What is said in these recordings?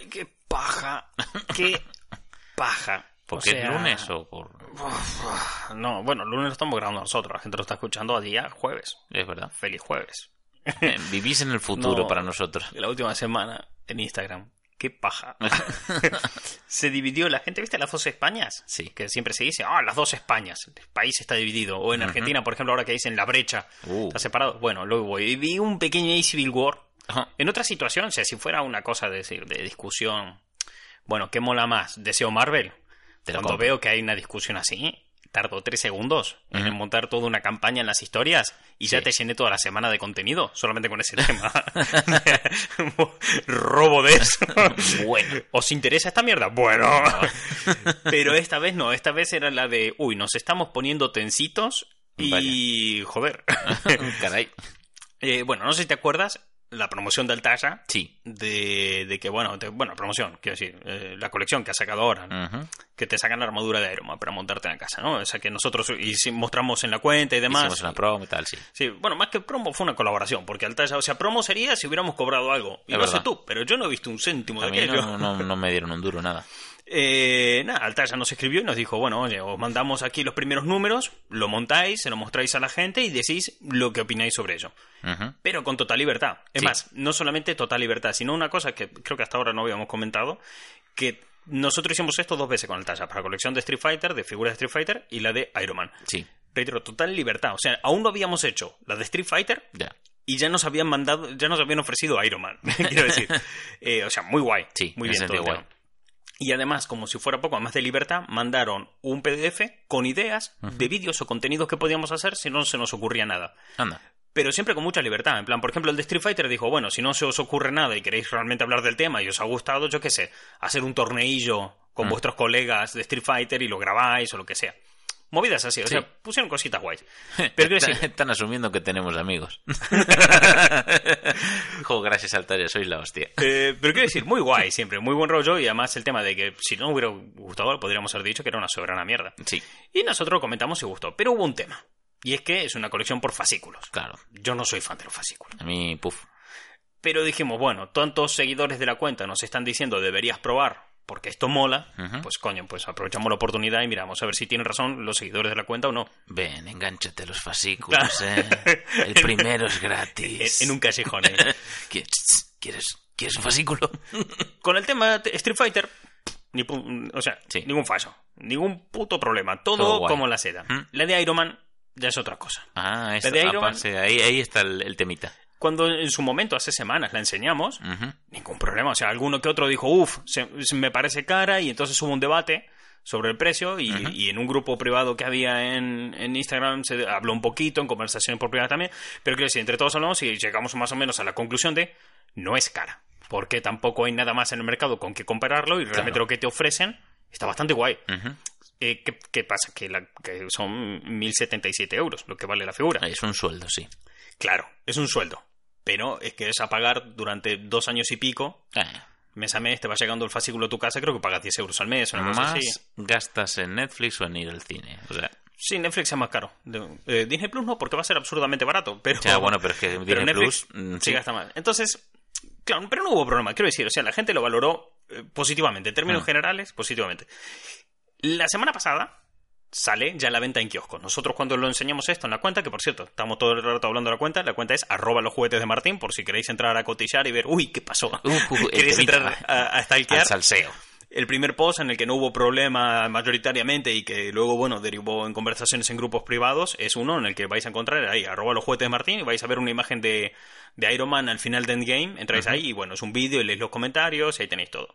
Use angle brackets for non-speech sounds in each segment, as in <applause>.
Ay, qué paja. Qué paja. ¿Porque O sea, es lunes o por...? No, bueno, lunes lo estamos grabando nosotros. La gente lo está escuchando a día jueves. Es verdad. Feliz jueves. Vivís en el futuro No. para nosotros. La última semana en Instagram. Qué paja. <laughs> se dividió la gente, ¿viste las dos Españas? Sí. Que siempre se dice, ah, las dos Españas. El país está dividido. O en Argentina, por ejemplo, ahora que dicen la brecha. Uh. Está separado. Bueno, luego voy. Vi un pequeño Civil War. Ajá. En otra situación, o sea, si fuera una cosa de, decir, de discusión, bueno, ¿qué mola más? ¿Deseo Marvel? Te Cuando veo que hay una discusión así, tardo tres segundos en montar toda una campaña en las historias y ya te llené toda la semana de contenido solamente con ese tema. <laughs> <laughs> Robo de eso. Bueno. ¿Os interesa esta mierda? Bueno. <laughs> Pero esta vez no, esta vez era la de, uy, nos estamos poniendo tensitos y... Joder. Caray. Eh, bueno, no sé si te acuerdas, la promoción de Altaya, Sí. de, de que, bueno, de- bueno, promoción, quiero decir, eh, la colección que ha sacado ahora, que te sacan la armadura de Iron Man para montarte en la casa, ¿no? O sea, que nosotros y si mostramos en la cuenta y demás. Hicimos una promo y tal, sí. Sí, bueno, más que promo fue una colaboración, porque Altaya, o sea, promo sería si hubiéramos cobrado algo. Y Es no sé verdad. tú, pero yo no he visto un céntimo de aquello. no, no, no me dieron un duro, nada. Eh, nada, Altaya nos escribió y nos dijo, bueno, oye, os mandamos aquí los primeros números, lo montáis, se lo mostráis a la gente y decís lo que opináis sobre ello. Pero con total libertad. Es Sí. más, no solamente total libertad, sino una cosa que creo que hasta ahora no habíamos comentado, que nosotros hicimos esto dos veces con Altaya, para colección de Street Fighter, de figuras de Street Fighter y la de Iron Man. Sí, Reitero, total libertad. O sea, aún no habíamos hecho la de Street Fighter ya. y ya nos habían mandado, ya nos habían ofrecido Iron Man. <laughs> Quiero decir. <laughs> Eh, o sea, muy guay. Sí, muy en bien todo. el. Y además, como si fuera poco, además de libertad, mandaron un PDF con ideas de vídeos o contenidos que podíamos hacer si no se nos ocurría nada. Anda. Pero siempre con mucha libertad. En plan, por ejemplo, el de Street Fighter dijo, bueno, si no se os ocurre nada y queréis realmente hablar del tema y os ha gustado, yo qué sé, hacer un torneillo con vuestros colegas de Street Fighter y lo grabáis o lo que sea. Movidas así, o Sí. sea, pusieron cositas guays. <laughs> Pero quiero Están, decir, están asumiendo que tenemos amigos. <laughs> Jo, gracias, Altaria, sois la hostia. Eh, pero quiero decir, muy guay siempre, muy buen rollo y además el tema de que si no hubiera gustado podríamos haber dicho que era una soberana mierda. Sí, Y nosotros lo comentamos si gustó, pero hubo un tema. Y es que es una colección por fascículos. claro. Yo no soy fan de los fascículos. A mí, puf. Pero dijimos, bueno, tantos seguidores de la cuenta nos están diciendo deberías probar porque esto mola, pues coño, pues aprovechamos la oportunidad y miramos a ver si tienen razón los seguidores de la cuenta o no. Ven, engánchate los fascículos, eh. <laughs> El primero es gratis. en un callejón. ¿eh? <laughs> ¿Quieres, ¿Quieres, ¿Quieres un fascículo? <laughs> Con el tema de Street Fighter, ni o sea, Sí. ningún fallo, ningún puto problema, todo, como la seda. ¿Mm? La de Iron Man ya es otra cosa. Ah, eso, de Iron Man- ahí, ahí está el, el temita. Cuando en su momento, hace semanas, la enseñamos, ningún problema. O sea, alguno que otro dijo, uff, me parece cara y entonces hubo un debate sobre el precio y, y en un grupo privado que había en, en Instagram se habló un poquito, en conversaciones por privada también, pero quiero decir, entre todos hablamos y llegamos más o menos a la conclusión de no es cara, porque tampoco hay nada más en el mercado con que compararlo y realmente Claro. lo que te ofrecen está bastante guay. Eh, ¿qué, qué pasa? Que, la- que son 1.077 euros lo que vale la figura. Es un sueldo, sí. Claro, es un sueldo, pero es que es a pagar durante dos años y pico Eh, mes a mes te va llegando el fascículo a tu casa, creo que pagas 10 euros al mes, una cosa más así. gastas en Netflix o en ir al cine. O sea, Sí, Netflix es más caro. Eh, Disney Plus no, porque va a ser absurdamente barato. Pero, Ya, bueno, pero es que pero Disney Netflix Plus, mm, sí sí. gasta más. Entonces, claro, pero no hubo problema, quiero decir, o sea, la gente lo valoró eh, positivamente, en términos Mm. generales, positivamente. La semana pasada sale ya la venta en kioscos. Nosotros cuando lo enseñamos esto en la cuenta, que por cierto, estamos todo el rato hablando de la cuenta, la cuenta es arroba los juguetes de Martín, por si queréis entrar a cotillar y ver, uy, ¿qué pasó? Uh, uh, ¿Queréis entrar a, a stalkear? al salseo. el primer post en el que no hubo problema mayoritariamente y que luego, bueno, derivó en conversaciones en grupos privados, es uno en el que vais a encontrar ahí, arroba los juguetes de Martín, y vais a ver una imagen de, de Iron Man al final de Endgame, entráis ahí y bueno, es un vídeo y leéis los comentarios y ahí tenéis todo.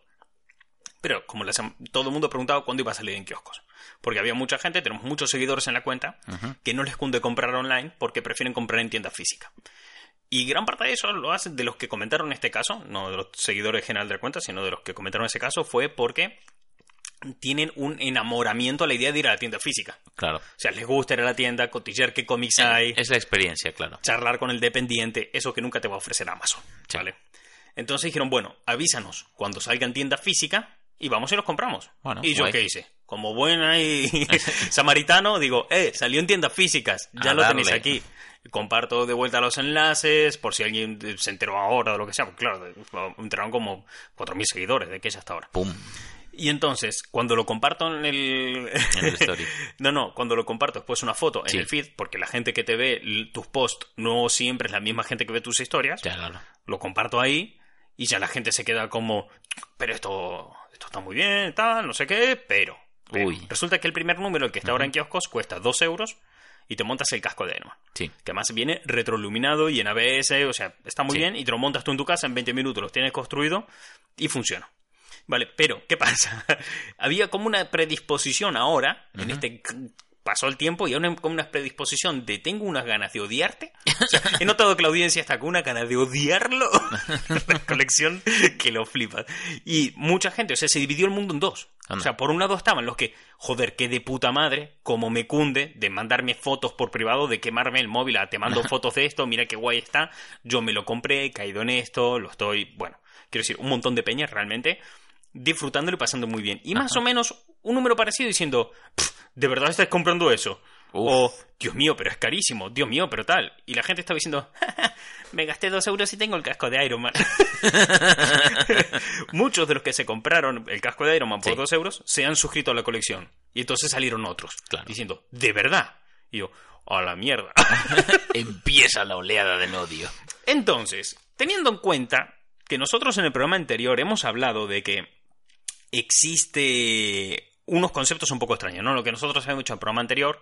Pero como la sem- todo el mundo preguntaba cuándo iba a salir en kioscos. Porque había mucha gente, tenemos muchos seguidores en la cuenta, que no les cunde comprar online porque prefieren comprar en tienda física. Y gran parte de eso lo hacen de los que comentaron este caso, no de los seguidores general de la cuenta, sino de los que comentaron ese caso, fue porque tienen un enamoramiento a la idea de ir a la tienda física. Claro. O sea, les gusta ir a la tienda, cotillar qué cómics hay, Es la experiencia, claro. charlar con el dependiente, eso que nunca te va a ofrecer Amazon. Sí. ¿Vale? Entonces dijeron, bueno, avísanos cuando salga en tienda física y vamos y los compramos. Bueno, y yo guay. qué hice? como buena y <laughs> <laughs> samaritano, digo, eh, salió en tiendas físicas, ya A lo tenéis aquí. Comparto de vuelta los enlaces, por si alguien se enteró ahora o lo que sea. Porque, claro, entraron como 4.000 seguidores de que es hasta ahora. ¡Pum! Y entonces, cuando lo comparto en el... En el story. <laughs> no, no, cuando lo comparto después una foto en el feed, porque la gente que te ve tus posts no siempre es la misma gente que ve tus historias, Ya, claro. lo comparto ahí y ya la gente se queda como, pero esto, esto está muy bien, tal, no sé qué, pero... pero". Uy. Resulta que el primer número, el que está ahora en kioscos, cuesta 2 euros y te montas el casco de Man. Sí. Que además viene retroiluminado y en ABS, o sea, está muy Sí. bien y te lo montas tú en tu casa en 20 minutos, lo tienes construido y funciona. Vale, pero, ¿qué pasa? <laughs> Había como una predisposición ahora, en este pasó el tiempo y ahora como una predisposición de tengo unas ganas de odiarte. <laughs> O sea, he notado que la audiencia está con una ganas de odiarlo. <laughs> la colección que lo flipa. Y mucha gente, o sea, se dividió el mundo en dos. O Anda. sea, por un lado estaban los que, joder, qué de puta madre, como me cunde de mandarme fotos por privado, de quemarme el móvil, ah, te mando <laughs> fotos de esto, mira qué guay está, yo me lo compré, he caído en esto, lo estoy, bueno, quiero decir, un montón de peñas realmente disfrutándolo y pasando muy bien. Y más Ajá. o menos un número parecido diciendo, "Pff, ¿de verdad estás comprando eso? Uf. O, Dios mío, pero es carísimo, Dios mío, pero tal. Y la gente estaba diciendo, "Ja, <laughs> ja, me gasté dos euros y tengo el casco de Iron Man. <laughs> <laughs> Muchos de los que se compraron el casco de Iron Man por Sí. dos euros se han suscrito a la colección. Y entonces salieron otros, Claro. diciendo, ¿de verdad? Y yo, a la mierda. Empieza la oleada del odio. Entonces, teniendo en cuenta que nosotros en el programa anterior hemos hablado de que existe unos conceptos un poco extraños, ¿no? Lo que nosotros habíamos hecho en el programa anterior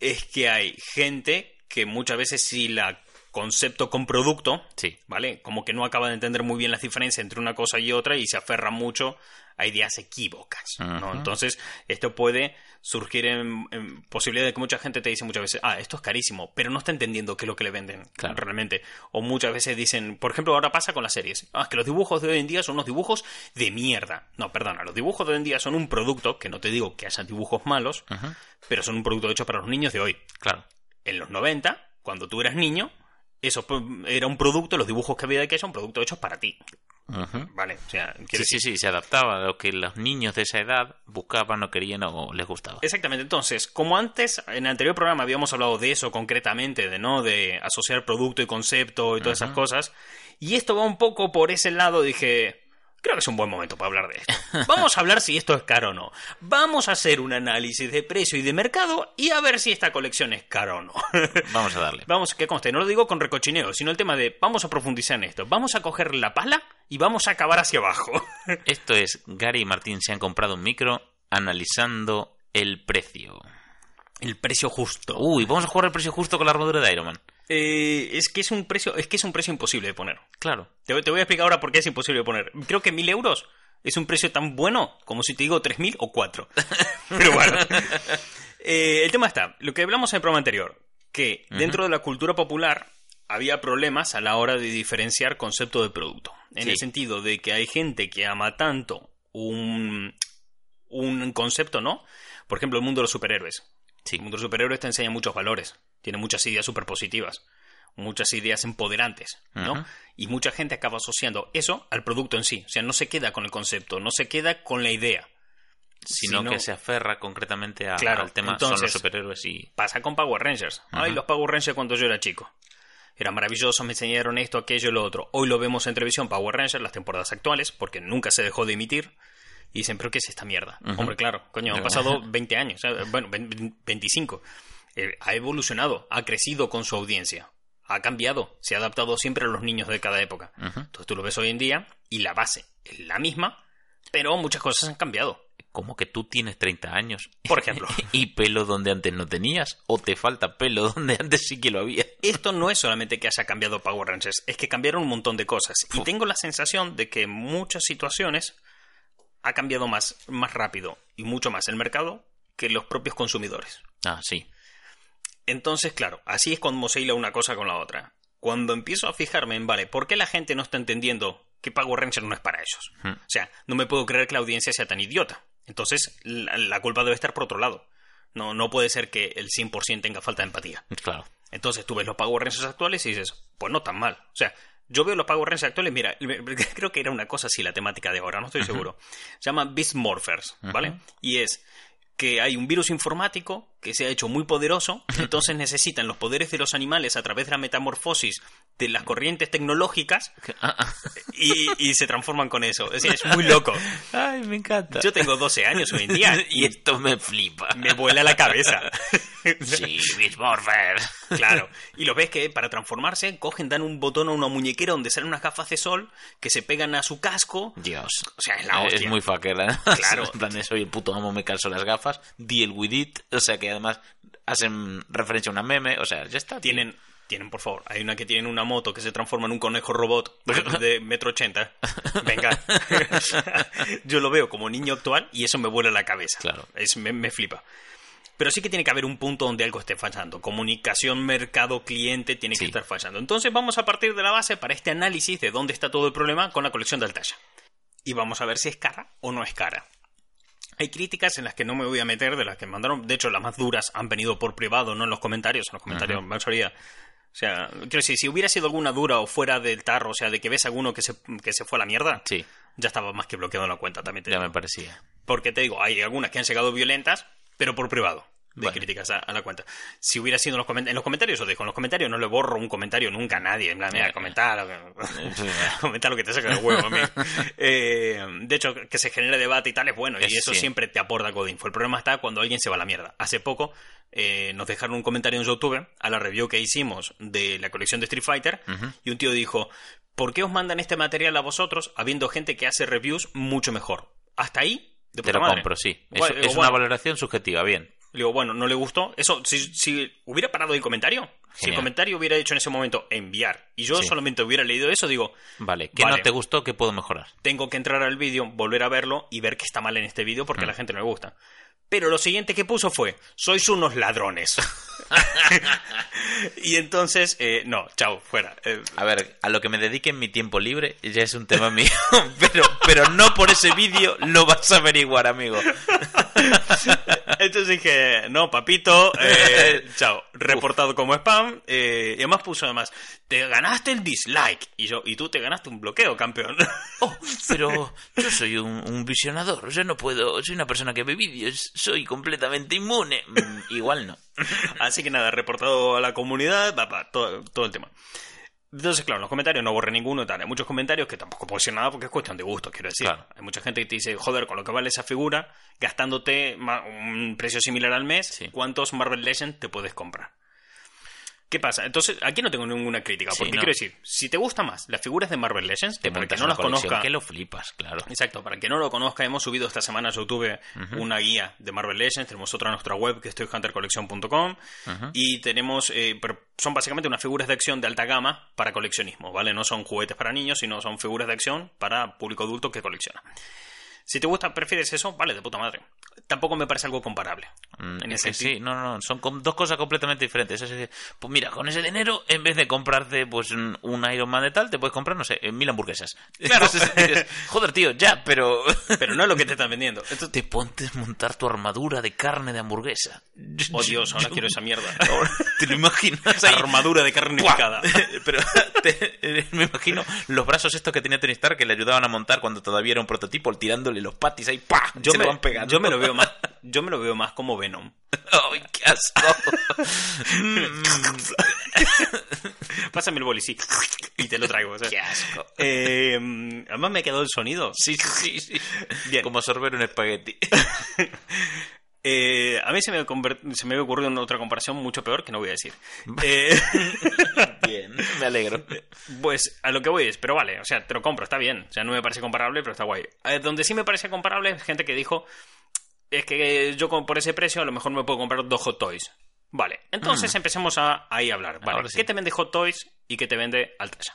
es que hay gente que muchas veces si la concepto con producto, Sí. ¿vale? Como que no acaba de entender muy bien la diferencia entre una cosa y otra y se aferra mucho a ideas equívocas, ¿no? Entonces, esto puede surgir en, en posibilidad de que mucha gente te dice muchas veces, ah, esto es carísimo, pero no está entendiendo qué es lo que le venden Claro. realmente. O muchas veces dicen, por ejemplo, ahora pasa con las series, ah, es que los dibujos de hoy en día son unos dibujos de mierda. No, perdona, los dibujos de hoy en día son un producto, que no te digo que haya dibujos malos, pero son un producto hecho para los niños de hoy Claro. en los 90, cuando tú eras niño, eso pues, era un producto, los dibujos que había de aquello, un producto hechos para ti. Vale, o sea, Sí, sí, sí, se adaptaba a lo que los niños de esa edad buscaban o querían o les gustaba. Exactamente, entonces, como antes, en el anterior programa habíamos hablado de eso concretamente, de no, de asociar producto y concepto y todas esas cosas, y esto va un poco por ese lado, dije, creo que es un buen momento para hablar de esto. Vamos a hablar si esto es caro o no. Vamos a hacer un análisis de precio y de mercado y a ver si esta colección es cara o no. <laughs> Vamos a darle. Vamos, que conste, no lo digo con recochineo, sino el tema de vamos a profundizar en esto. Vamos a coger la pala y vamos a acabar hacia abajo. <laughs> Esto es, Gary y Martín se han comprado un micro analizando el precio. El precio justo. Uy, vamos a jugar el precio justo con la armadura de Iron Man. Eh, es que es un precio, es que es un precio imposible de poner. Claro. Te, voy- te voy a explicar ahora por qué es imposible de poner. Creo que mil euros es un precio tan bueno como si te digo tres mil o cuatro. <laughs> Pero bueno. Eh, el tema está, lo que hablamos en el programa anterior, que dentro de la cultura popular había problemas a la hora de diferenciar concepto de producto. En Sí. el sentido de que hay gente que ama tanto un, un concepto, ¿no? Por ejemplo, el mundo de los superhéroes. Sí. El mundo de los superhéroes te enseña muchos valores, tiene muchas ideas súper positivas, muchas ideas empoderantes, ¿no? Y mucha gente acaba asociando eso al producto en sí. O sea, no se queda con el concepto, no se queda con la idea. Sino Sino- que se aferra concretamente a- Claro, al tema son los entonces- superhéroes y... Pasa con Power Rangers. Ay, Ujú. los Power Rangers cuando yo era chico. Eran maravillosos, me enseñaron esto, aquello y lo otro. Hoy lo vemos en televisión, Power Rangers, las temporadas actuales, porque nunca se dejó de emitir. Y dicen, ¿pero qué es esta mierda? Hombre, claro, coño, han pasado 20 años, bueno, 20 25. Eh, ha evolucionado, ha crecido con su audiencia. Ha cambiado, se ha adaptado siempre a los niños de cada época. Entonces tú lo ves hoy en día y la base es la misma, pero muchas cosas han cambiado. Como que tú tienes 30 años. Por ejemplo. <laughs> y pelo donde antes no tenías. O te falta pelo <laughs> donde antes sí que lo había. Esto no es solamente que haya cambiado Power Rangers, es que cambiaron un montón de cosas. Y tengo la sensación de que en muchas situaciones ha cambiado más, más rápido y mucho más el mercado que los propios consumidores. Ah, sí. Entonces, claro, así es como se hila una cosa con la otra. Cuando empiezo a fijarme en, vale, ¿por qué la gente no está entendiendo que Power Rangers no es para ellos? Hmm. O sea, no me puedo creer que la audiencia sea tan idiota. Entonces, la, la culpa debe estar por otro lado. No, no puede ser que el 100% tenga falta de empatía. Claro. Entonces tú ves los Power Rangers actuales y dices, pues no tan mal. O sea, Yo veo los Power Rangers actuales, mira, <laughs> creo que era una cosa así la temática de ahora, no estoy seguro. Se llama Beast Morphers, ¿vale? Y es que hay un virus informático que se ha hecho muy poderoso, <laughs> entonces necesitan los poderes de los animales a través de la metamorfosis de las corrientes tecnológicas Ah, ah. y, y se transforman con eso. Es, muy <laughs> loco. Ay, me encanta. Yo tengo 12 años hoy en día <laughs> y esto me flipa. me vuela la cabeza. Sí, Beast Morpher. Claro. Y lo ves que para transformarse cogen, dan un botón a una muñequera donde salen unas gafas de sol que se pegan a su casco. Dios. O sea, es la hostia. Es muy fucker, ¿eh? Claro. En plan de soy el puto amo, me calzo las gafas. Deal with it. O sea que además hacen referencia a una meme. O sea, ya está. tío. Tienen, tienen, por favor, hay una que tiene una moto que se transforma en un conejo robot de <laughs> metro ochenta. Venga. <laughs> Yo lo veo como niño actual y eso me vuela la cabeza. Claro. Es, me, me flipa. Pero sí que tiene que haber un punto donde algo esté fallando. Comunicación, mercado, cliente, tiene que Sí. estar fallando. Entonces vamos a partir de la base para este análisis de dónde está todo el problema con la colección de Altasha. Y vamos a ver si es cara o no es cara. Hay críticas en las que no me voy a meter, de las que mandaron. De hecho, las más duras han venido por privado, no en los comentarios. En los comentarios, mayoría. O sea, quiero decir, si hubiera sido alguna dura o fuera del tarro, o sea, de que ves alguno que se, que se fue a la mierda, Sí, ya estaba más que bloqueado en la cuenta, también te ya digo. me parecía. Porque te digo, hay algunas que han llegado violentas, pero por privado. De críticas a, a la cuenta. Si hubiera sido en los, coment- en los comentarios, os dejo. En los comentarios no le borro un comentario nunca a nadie. En plan, mira, comentar <laughs> lo que, <laughs> comentar lo que te saca del huevo a <laughs> mí. Eh, de hecho, que se genere debate y tal es bueno. Y Es- eso sí. siempre te aporta info. El problema está cuando alguien se va a la mierda. Hace poco eh, nos dejaron un comentario en YouTube a la review que hicimos de la colección de Street Fighter. Y un tío dijo: ¿Por qué os mandan este material a vosotros habiendo gente que hace reviews mucho mejor? Hasta ahí. De Te lo madre. compro, sí. Es, Bueno, es digo, una valoración subjetiva, bien. Le digo, bueno, no le gustó. Eso, si, si hubiera parado el comentario, si el Genial. comentario hubiera dicho en ese momento enviar y yo Sí. solamente hubiera leído eso, digo, Vale, ¿qué Vale. no te gustó? ¿Qué puedo mejorar? tengo que entrar al vídeo, volver a verlo y ver que está mal en este vídeo porque a la gente no le gusta. Pero lo siguiente que puso fue, sois unos ladrones. <laughs> y entonces, eh, no, chao, fuera. Eh, A ver, a lo que me dedique en mi tiempo libre ya es un tema mío, <laughs> pero, pero no por ese vídeo lo vas a averiguar, amigo. <laughs> Entonces dije, no, papito, eh, chao, reportado como spam. y además puso además, te ganaste el dislike. Y yo, y tú te ganaste un bloqueo, campeón. Oh, pero yo soy un, un visionador, yo no puedo, soy una persona que ve vídeos, soy completamente inmune. Mm, <laughs> igual no. Así que nada, reportado a la comunidad, va, todo, todo el tema. Entonces, claro, en los comentarios no borré ninguno y tal. Hay muchos comentarios que tampoco puedo decir nada porque es cuestión de gusto, quiero decir. Claro. Hay mucha gente que te dice, joder, con lo que vale esa figura, gastándote un precio similar al mes, Sí. ¿cuántos Marvel Legends te puedes comprar? ¿Qué pasa? Entonces, aquí no tengo ninguna crítica. Sí, Porque no. quiero decir, si te gustan más las figuras de Marvel Legends, que para que no las conozca, que lo flipas, claro. Exacto, para que no lo conozca, hemos subido esta semana a YouTube una guía de Marvel Legends. Tenemos otra en nuestra web que es toyhuntercollection.com y tenemos, eh, pero son básicamente unas figuras de acción de alta gama para coleccionismo, ¿vale? No son juguetes para niños, sino son figuras de acción para público adulto que colecciona. Si te gusta, prefieres eso, vale, de puta madre. Tampoco me parece algo comparable. Mm, En es ese sí, no, no, son dos cosas completamente diferentes. Es decir, pues mira, con ese dinero, en vez de comprarte pues un Iron Man de tal, te puedes comprar, no sé, eh, mil hamburguesas. <laughs> Claro. Entonces dices, Joder, tío, ya, pero... <laughs> Pero no es lo que te están vendiendo. Esto- <laughs> te pontes montar tu armadura de carne de hamburguesa. Oh Dios, ahora quiero esa mierda. ¿Te lo imaginas ahí? Armadura de carne picada. <laughs> Pero te- <laughs> me imagino los brazos estos que tenía Tony Stark que le ayudaban a montar cuando todavía era un prototipo, tirándole los patis ahí, ¡pah! Yo se me, le van pegando. yo me lo veo más, <laughs> yo me lo veo más como Venom. ¡Ay, qué asco! Mm, Pásame el boli, sí. Y te lo traigo. o sea. ¡Qué asco! Eh, además me quedó el sonido. Sí, sí, sí. Bien. Como sorber un espagueti. Eh, a mí se me, se me había ocurrido una otra comparación mucho peor que no voy a decir. <laughs> Eh, <laughs> Bien, me alegro. <laughs> pues a lo que voy es, pero vale, o sea, te lo compro, está bien. O sea, no me parece comparable, pero está guay. Eh, donde sí me parece comparable es gente que dijo, es que yo por ese precio a lo mejor me puedo comprar dos Hot Toys. Vale, entonces empecemos a ahí a hablar. Vale, Mm. Sí. ¿qué te vende Hot Toys y qué te vende Altasha?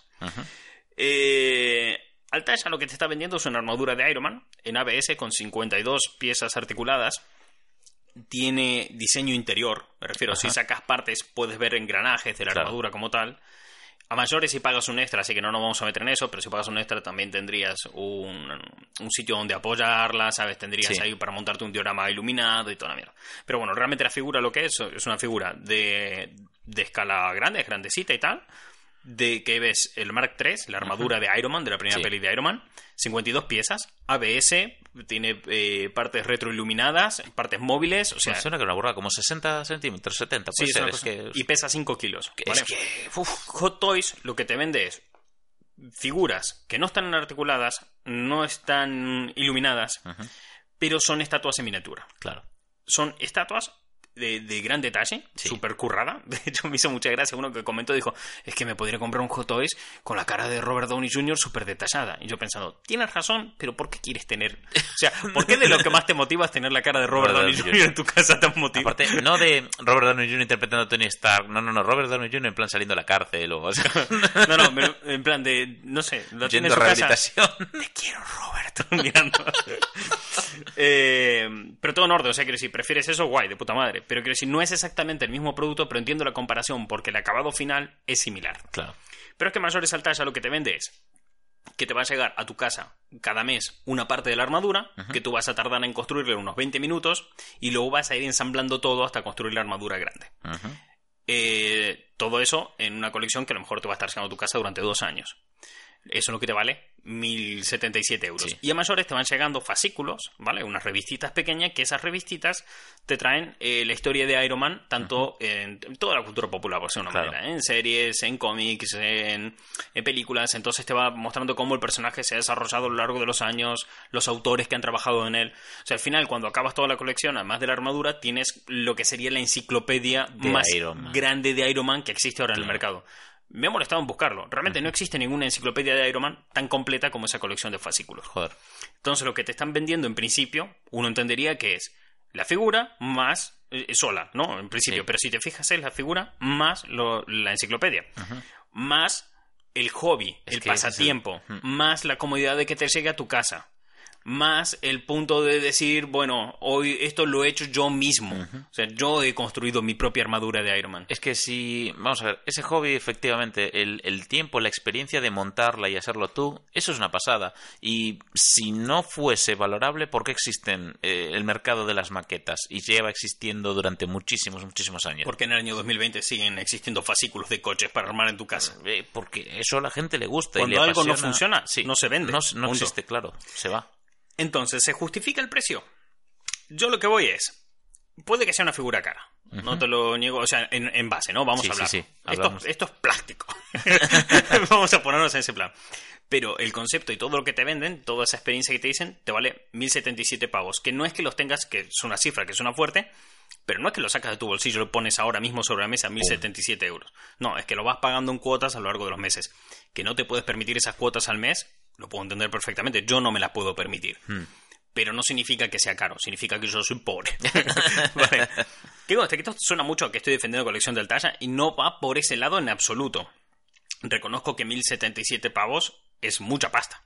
Eh, Altasha lo que te está vendiendo es una armadura de Iron Man en ABS con 52 piezas articuladas. Tiene diseño interior, me refiero, si sacas partes puedes ver engranajes de la Claro. armadura como tal. A mayores si pagas un extra, así que no nos vamos a meter en eso, pero si pagas un extra también tendrías un, un sitio donde apoyarla, ¿sabes? Tendrías Sí. ahí para montarte un diorama iluminado y toda la mierda. Pero bueno, realmente la figura lo que es, es una figura de, de escala grande, es grandecita y tal, de que ves el Mark III, la armadura de Iron Man, de la primera Sí. peli de Iron Man, 52 piezas, ABS, tiene eh, partes retroiluminadas, partes móviles, o sea, Me suena que una burrada, como 60 centímetros, 70, sí, puede ser. Es que, y pesa 5 kilos. es que, uf, Hot Toys lo que te vende es figuras que no están articuladas, no están iluminadas, pero son estatuas en miniatura. claro. Son estatuas de, de gran detalle, Sí. súper currada. <laughs> De hecho, me hizo mucha gracia uno que comentó, dijo, es que me podría comprar un Hot Toys con la cara de Robert Downey Jr. súper detallada. Y yo pensando, tienes razón, pero ¿por qué quieres tener...? O sea, ¿por qué de lo que más te motiva es tener la cara de Robert Robert Downey Downey Jr. en tu casa tan motivada? Aparte, no de Robert Downey Jr. interpretando a Tony Stark, no, no, no, Robert Downey Jr. en plan saliendo de la cárcel o, o sea, <laughs> No, no, en plan de, no sé, lo tiene en a su casa. Te quiero, Robert, <laughs> mirando. Eh, pero todo en orden, o sea, quiero decir, prefieres eso, guay, de puta madre. Pero quiero decir, no es exactamente el mismo producto, pero entiendo la comparación porque el acabado final es similar. Claro. Pero es que Mayores Altaya lo que te vende es que te va a llegar a tu casa cada mes una parte de la armadura, que tú vas a tardar en construirle unos 20 minutos, y luego vas a ir ensamblando todo hasta construir la armadura grande. Eh, todo eso en una colección que a lo mejor te va a estar llegando a tu casa durante dos años. Eso es lo que te vale 1.077 euros. Sí. Y a mayores te van llegando fascículos, ¿vale? Unas revistitas pequeñas que esas revistitas te traen eh, la historia de Iron Man, tanto en toda la cultura popular, por decirlo de una Claro. manera, ¿eh? en series, en cómics, en, en películas. Entonces te va mostrando cómo el personaje se ha desarrollado a lo largo de los años, los autores que han trabajado en él. O sea, al final, cuando acabas toda la colección, además de la armadura, tienes lo que sería la enciclopedia De más grande de Iron Man que existe ahora en el mercado. Me ha molestado en buscarlo. Realmente no existe ninguna enciclopedia de Iron Man tan completa como esa colección de fascículos. Joder. Entonces lo que te están vendiendo en principio, uno entendería que es la figura más eh, sola, ¿no? En principio. Sí. Pero si te fijas es la figura más lo- la enciclopedia. Más el hobby, Es el pasatiempo, más la comodidad de que te llegue a tu casa. Más el punto de decir, bueno, hoy esto lo he hecho yo mismo. O sea, yo he construido mi propia armadura de Iron Man. Es que si, vamos a ver, ese hobby, efectivamente, el, el tiempo, la experiencia de montarla y hacerlo tú, eso es una pasada. Y si no fuese valorable, ¿por qué existen eh, el mercado de las maquetas? Y lleva existiendo durante muchísimos, muchísimos años. Porque en el año 2020 siguen existiendo fascículos de coches para armar en tu casa. Eh, porque eso a la gente le gusta. y Cuando le algo no apasiona. funciona, Sí. no se vende. No, no existe, claro. Se va. Entonces, ¿se justifica el precio? Yo lo que voy es. Puede que sea una figura cara. No te lo niego. O sea, en, en base, ¿no? Vamos Sí, a hablar. sí, sí, esto es plástico. <laughs> Vamos a ponernos en ese plan. Pero el concepto y todo lo que te venden, toda esa experiencia que te dicen, te vale 1077 pavos. Que no es que los tengas, que es una cifra que suena fuerte, pero no es que lo sacas de tu bolsillo y lo pones ahora mismo sobre la mesa, 1077 euros. No, es que lo vas pagando en cuotas a lo largo de los meses. Que no te puedes permitir esas cuotas al mes, lo puedo entender perfectamente. Yo no me las puedo permitir. Pero no significa que sea caro, significa que yo soy pobre. <laughs> <laughs> vale. Que este esto suena mucho a que estoy defendiendo colección del Talla y no va por ese lado en absoluto. Reconozco que 1077 pavos es mucha pasta.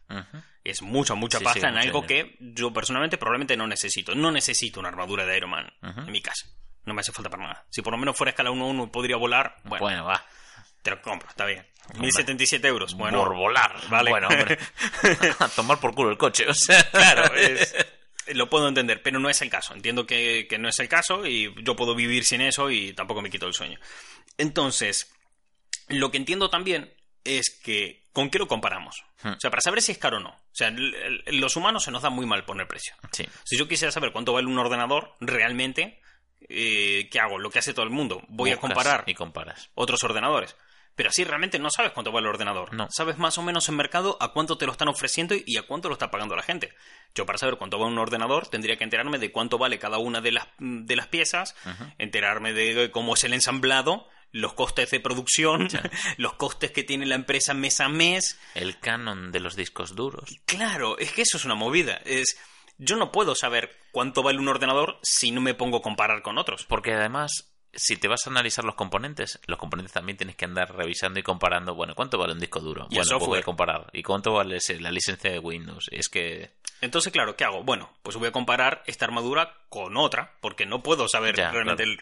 Es mucha, mucha Sí, pasta sí, en mucho algo dinero. que yo personalmente probablemente no necesito. No necesito una armadura de Iron Man Ujú. en mi casa. No me hace falta para nada. Si por lo menos fuera escala 1-1 y podría volar, bueno, Bueno, va. te lo compro, está bien. 1077 euros, bueno. por volar. vale. Bueno, hombre. <laughs> a tomar por culo el coche, o sea. Claro, es- <laughs> lo puedo entender, pero no es el caso. Entiendo que, que no es el caso y yo puedo vivir sin eso y tampoco me quito el sueño. Entonces, lo que entiendo también es que, ¿con qué lo comparamos? Hmm. O sea, para saber si es caro o no. O sea, los humanos se nos da muy mal poner precio. Sí. Si yo quisiera saber cuánto vale un ordenador, realmente, eh, ¿qué hago? Lo que hace todo el mundo. Voy a comparar Y comparas. otros ordenadores. Pero así realmente no sabes cuánto vale el ordenador. No. Sabes más o menos en mercado a cuánto te lo están ofreciendo y a cuánto lo está pagando la gente. Yo para saber cuánto vale un ordenador tendría que enterarme de cuánto vale cada una de las, de las piezas, enterarme de cómo es el ensamblado, los costes de producción, <laughs> los costes que tiene la empresa mes a mes. El canon de los discos duros. Claro, es que eso es una movida. Es, yo no puedo saber cuánto vale un ordenador si no me pongo a comparar con otros. Porque además, si te vas a analizar los componentes, los componentes también tienes que andar revisando y comparando. Bueno, ¿cuánto vale un disco duro? Y bueno, pues voy a comparar. ¿Y cuánto vale la licencia de Windows? Es que. Entonces, claro, ¿qué hago? Bueno, pues voy a comparar esta armadura con otra, porque no puedo saber Ya, realmente claro.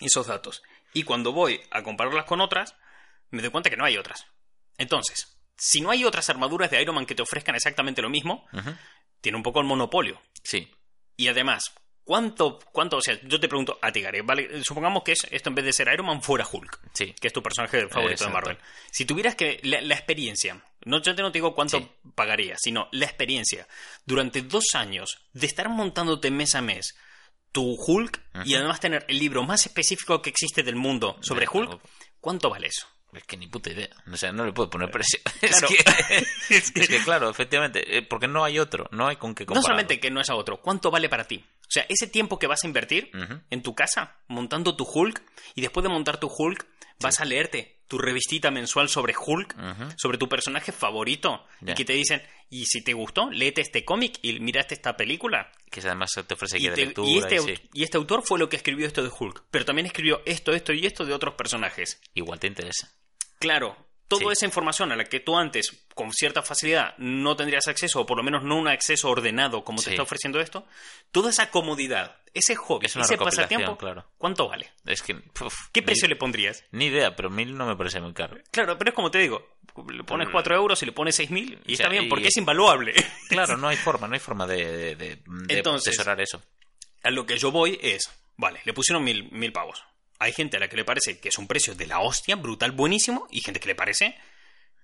el- esos datos. Y cuando voy a compararlas con otras, me doy cuenta que no hay otras. Entonces, si no hay otras armaduras de Iron Man que te ofrezcan exactamente lo mismo, tiene un poco el monopolio. Sí. Y además, ¿Cuánto, cuánto, o sea, yo te pregunto a ti, Gary, ¿vale? Supongamos que es, esto en vez de ser Iron Man fuera Hulk, Sí. que es tu personaje favorito de. Marvel. Si tuvieras que, la, la experiencia, no, yo te no te digo cuánto Sí. pagarías, sino la experiencia, durante dos años de estar montándote mes a mes tu Hulk y además tener el libro más específico que existe del mundo sobre Hulk, ¿cuánto vale eso? Es que ni puta idea. O sea, no le puedo poner precio. <laughs> Claro. Es, que, <laughs> es que, claro, efectivamente, eh, porque no hay otro, no hay con qué No compararlo. solamente que no es a otro, ¿cuánto vale para ti? O sea, ese tiempo que vas a invertir en tu casa montando tu Hulk y después de montar tu Hulk vas a leerte tu revistita mensual sobre Hulk, sobre tu personaje favorito y que te dicen, y si te gustó, léete este cómic y miraste esta película. Que además te ofrece Y, guía de te- lectura. y este, y au- sí. y este autor fue lo que escribió esto de Hulk, pero también escribió esto, esto y esto de otros personajes. Igual te interesa. Claro, toda Sí. esa información a la que tú antes, con cierta facilidad, no tendrías acceso, o por lo menos no un acceso ordenado como te está ofreciendo esto, toda esa comodidad, ese hobby, Es ese pasatiempo, claro. ¿cuánto vale? Es que. ¿Qué ni- precio le pondrías? Ni idea, pero mil no me parece muy caro. Claro, pero es como te digo, le pones 4 euros y le pones 6.000 y O sea, está bien, y- porque es invaluable. <laughs> Claro, no hay forma, no hay forma de, de, de- de Entonces- atesorar eso. A lo que yo voy es, vale, le pusieron mil, mil pavos. Hay gente a la que le parece que es un precio de la hostia, brutal, buenísimo, y gente que le parece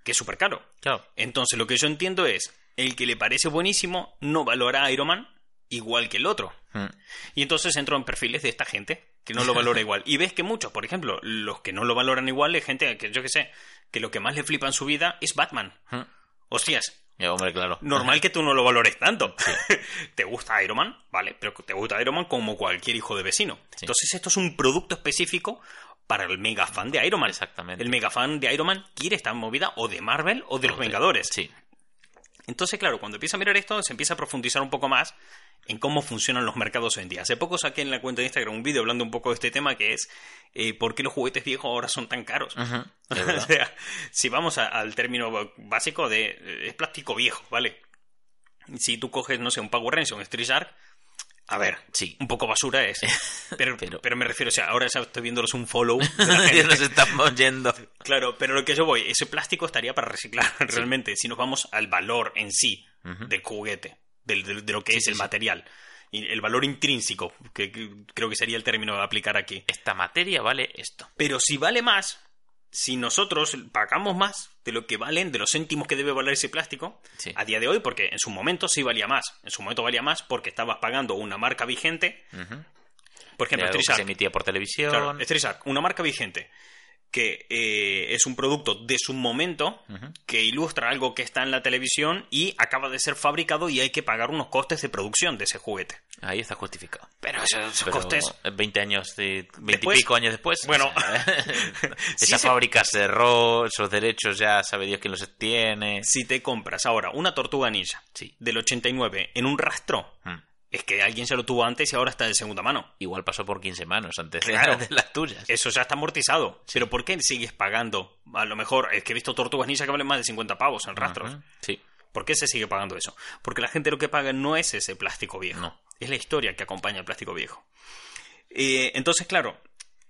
que es súper caro. Claro. Entonces lo que yo entiendo es, el que le parece buenísimo no valora a Iron Man igual que el otro. Mm. Y entonces entro en perfiles de esta gente que no lo valora <laughs> igual. Y ves que muchos, por ejemplo, los que no lo valoran igual es gente que yo que sé, que lo que más le flipa en su vida es Batman. Mm. Hostias, Hombre, claro. normal que tú no lo valores tanto. <laughs> <laughs> ¿Te gusta Iron Man? Vale, pero te gusta Iron Man como cualquier hijo de vecino. Entonces esto es un producto específico para el mega fan de Iron Man. Exactamente. El mega fan de Iron Man quiere esta movida o de Marvel o de los Vengadores. Sí. Entonces, claro, cuando empieza a mirar esto, se empieza a profundizar un poco más en cómo funcionan los mercados hoy en día. Hace poco saqué en la cuenta de Instagram un vídeo hablando un poco de este tema que es eh, por qué los juguetes viejos ahora son tan caros. <laughs> O sea, si vamos a- al término básico de es plástico viejo, ¿vale? Si tú coges, no sé, un Power Rangers o un Street Shark, a ver, Sí. un poco basura es. <laughs> Pero, Pero- pero, me refiero, o sea, ahora ya estoy viéndolos un follow. <laughs> Ya nos estamos yendo. Claro, pero lo que yo voy, ese plástico estaría para reciclar realmente, si nos vamos al valor en sí del juguete, del- de, lo que Sí, es sí, el sí. material, y el valor intrínseco, que, que creo que sería el término a aplicar aquí. Esta materia vale esto. Pero si vale más, si nosotros pagamos más de lo que valen, de los céntimos que debe valer ese plástico, a día de hoy, porque en su momento sí valía más, en su momento valía más porque estabas pagando una marca vigente, Ujú. por De ejemplo, se emitía por televisión. Claro, Street Shark, una marca vigente que eh, es un producto de su momento que ilustra algo que está en la televisión y acaba de ser fabricado y hay que pagar unos costes de producción de ese juguete. Ahí está justificado. Pero esos Pero costes 20 años, de, 20 Después- y pico años después. Bueno. o sea, <laughs> <laughs> Sí esa se- fábrica cerró, esos derechos ya sabe Dios quién los tiene. Si te compras ahora una tortuga ninja Sí. del 89 en un rastro, Mm. Es que alguien se lo tuvo antes y ahora está de segunda mano. Igual pasó por 15 manos antes de- Claro. <laughs> de las tuyas. Eso ya está amortizado. Pero ¿por qué sigues pagando? A lo mejor es que he visto tortugas ninja que valen más de 50 pavos en rastros. Sí. ¿Por qué se sigue pagando eso? Porque la gente lo que paga no es ese plástico viejo. No. Es la historia que acompaña al plástico viejo. Eh, entonces, claro,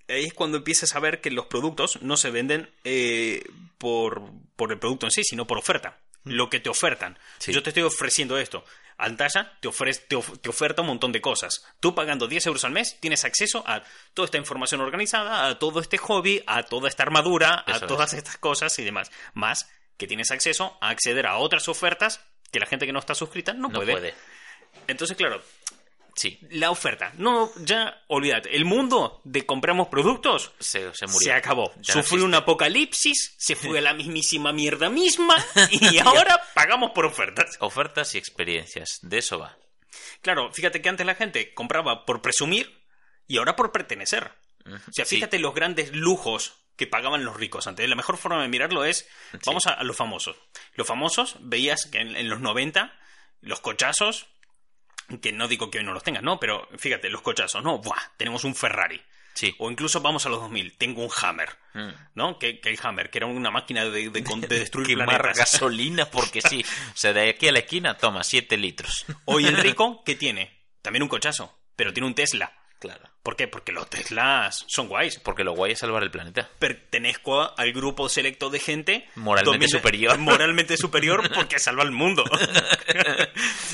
ahí es cuando empiezas a ver que los productos no se venden eh, por, por el producto en sí, sino por oferta. Lo que te ofertan. Mm. Sí. Yo te estoy ofreciendo esto. Altaya te, ofrece, te, of- te oferta un montón de cosas. Tú pagando 10 euros al mes tienes acceso a toda esta información organizada, a todo este hobby, a toda esta armadura, a es. todas estas cosas y demás. Más que tienes acceso a acceder a otras ofertas que la gente que no está suscrita no, No puede. puede. Entonces, claro, Sí. la oferta. No, ya olvídate. El mundo de compramos productos Se, se murió. se acabó. Ya no Sufrió un apocalipsis, se fue a la mismísima mierda misma <laughs> y ahora pagamos por ofertas. Ofertas y experiencias. De eso va. Claro, fíjate que antes la gente compraba por presumir y ahora por pertenecer. O sea, Sí. fíjate los grandes lujos que pagaban los ricos antes. La mejor forma de mirarlo es, vamos a, a los famosos. Los famosos, veías que en, en los 90, los cochazos, que no digo que hoy no los tengan, no, pero fíjate, los cochazos, no, buah, tenemos un Ferrari. Sí. O incluso vamos a los 2000, tengo un Hammer, Mm. ¿no? Que, que el Hammer, que era una máquina de, de, de <laughs> destruir Quemar planetas. gasolina porque sí. <laughs> O sea, de aquí a la esquina toma 7 litros. Hoy <laughs> el rico, ¿qué tiene? También un cochazo, pero tiene un Tesla. Claro. ¿Por qué? Porque los Teslas son guays. Porque lo guay es salvar el planeta. Pertenezco al grupo selecto de gente Moralmente superior. <laughs> Moralmente superior porque salva el mundo. <laughs>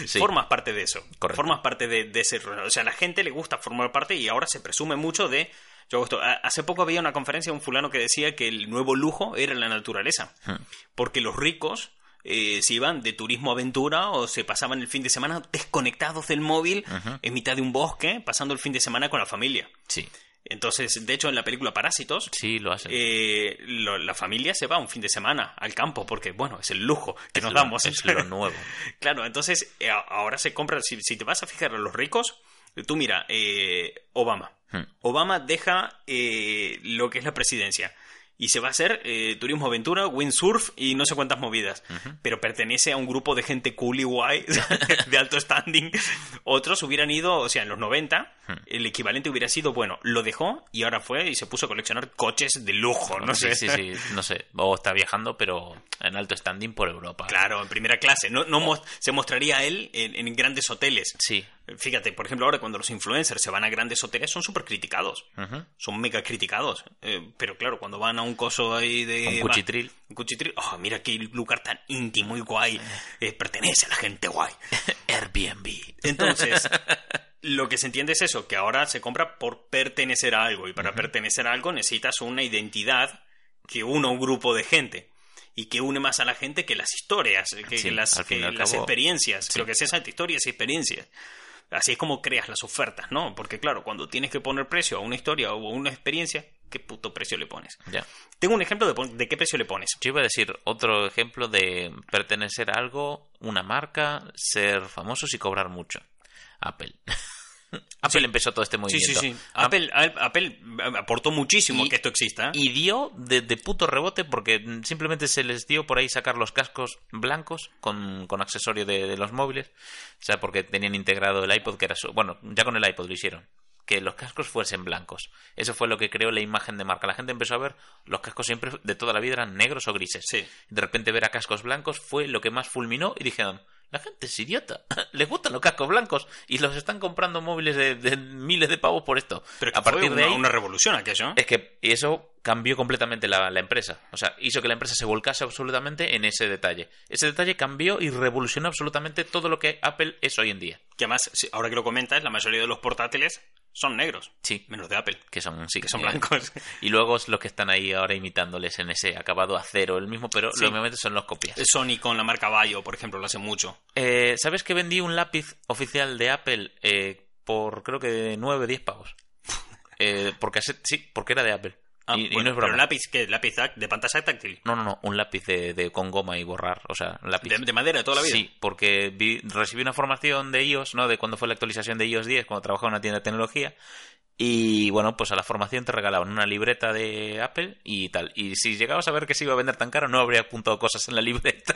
Sí. Formas parte de eso. Correcto. Formas parte de, de ese. O sea, a la gente le gusta formar parte y ahora se presume mucho de. Yo Hace poco había una conferencia de un fulano que decía que el nuevo lujo era la naturaleza. Hmm. Porque los ricos eh, se iban de turismo aventura o se pasaban el fin de semana desconectados del móvil en mitad de un bosque, pasando el fin de semana con la familia. Sí. Entonces, de hecho, en la película Parásitos, Sí, lo hacen. eh, lo- la familia se va un fin de semana al campo porque, bueno, es el lujo que Es nos lo- damos. es lo <laughs> nuevo. claro, entonces eh, ahora se compra, si, si te vas a fijar a los ricos, tú mira, eh, Obama. Hmm. Obama deja eh, lo que es la presidencia y se va a hacer eh, turismo aventura, windsurf y no sé cuántas movidas. Pero pertenece a un grupo de gente cool y guay, <laughs> de alto standing. Otros hubieran ido, o sea, en los 90, Hmm. el equivalente hubiera sido, bueno, lo dejó y ahora fue y se puso a coleccionar coches de lujo, no sí, sé. sí, sí, no sé. O está viajando, pero en alto standing por Europa. Claro, en primera clase. No, no mos- se mostraría él en, en grandes hoteles. Sí. Fíjate, por ejemplo, ahora cuando los influencers se van a grandes hoteles son súper criticados. Son mega criticados. Eh, pero claro, cuando van a un coso ahí de... Un cuchitril. Un cuchitril. Oh, mira qué lugar tan íntimo y guay. Eh, pertenece a la gente guay. <laughs> Airbnb. Entonces, <laughs> lo que se entiende es eso, que ahora se compra por pertenecer a algo. Y para pertenecer a algo necesitas una identidad que una un grupo de gente. Y que une más a la gente que las historias, que, Sí, que las, que cabo, experiencias. sí. Lo que es esa historias y experiencias. Así es como creas las ofertas, ¿no? Porque claro, cuando tienes que poner precio a una historia o a una experiencia, ¿qué puto precio le pones? Ya. Tengo un ejemplo de, de qué precio le pones. Yo iba a decir otro ejemplo de pertenecer a algo, una marca, ser famosos y cobrar mucho. Apple. <laughs> Apple Sí. empezó todo este Sí, movimiento. sí, sí. Ap- Apple, Apple aportó muchísimo Y- que esto exista. Y dio de, de puto rebote porque simplemente se les dio por ahí sacar los cascos blancos con, con accesorio de, de los móviles. O sea, porque tenían integrado el iPod, que era su... Bueno, ya con el iPod lo hicieron. Que los cascos fuesen blancos. Eso fue lo que creó la imagen de marca. La gente empezó a ver los cascos siempre de toda la vida eran negros o grises. Sí. De repente ver a cascos blancos fue lo que más fulminó y dijeron, la gente es idiota, <laughs> les gustan los cascos blancos y los están comprando móviles de, de miles de pavos por esto. Pero es que a partir fue de una, ahí una revolución aquello. ¿eh? es que eso cambió completamente la, la empresa. O sea, hizo que la empresa se volcase absolutamente en ese detalle. Ese detalle cambió y revolucionó absolutamente todo lo que Apple es hoy en día. Que además, ahora que lo comentas, la mayoría de los portátiles son negros. Sí. Menos de Apple. Que son, sí, Que son eh, blancos. Y luego los que están ahí ahora imitándoles en ese acabado a cero, el mismo, pero Sí. obviamente son los copias. Sony con la marca Bayo, por ejemplo, lo hace mucho. Eh, ¿Sabes que vendí un lápiz oficial de Apple eh, por creo que 9, 10 pavos? Eh, porque hace- sí, porque era de Apple. Ah, y, no es broma. Pero lápiz, ¿qué? ¿Lápiz de pantalla táctil? No, no, no, un lápiz de, de- con goma y borrar, o sea, un lápiz. De, de madera de toda la vida. Sí, porque vi- recibí una formación de iOS, ¿no? De cuando fue la actualización de iOS 10, cuando trabajaba en una tienda de tecnología. Y bueno, pues a la formación te regalaban una libreta de Apple y tal. Y si llegabas a ver que se iba a vender tan caro, no habría apuntado cosas en la libreta.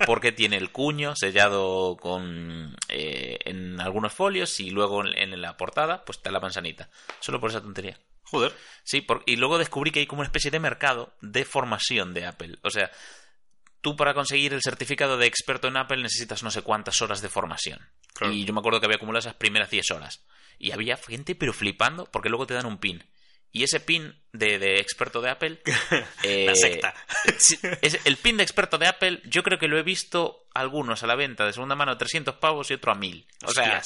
<laughs> porque tiene el cuño sellado con eh, en algunos folios y luego en, en la portada, pues está la manzanita. Solo por esa tontería. Joder. Sí, por- y luego descubrí que hay como una especie de mercado de formación de Apple. O sea, tú para conseguir el certificado de experto en Apple necesitas no sé cuántas horas de formación. Claro. Y yo me acuerdo que había acumulado esas primeras 10 horas. Y había gente pero flipando porque luego te dan un pin. Y ese pin de, de experto de Apple... <laughs> eh, La secta. sí, es- el pin de experto de Apple yo creo que lo he visto algunos a la venta de segunda mano a 300 pavos y otro a 1000. O sea,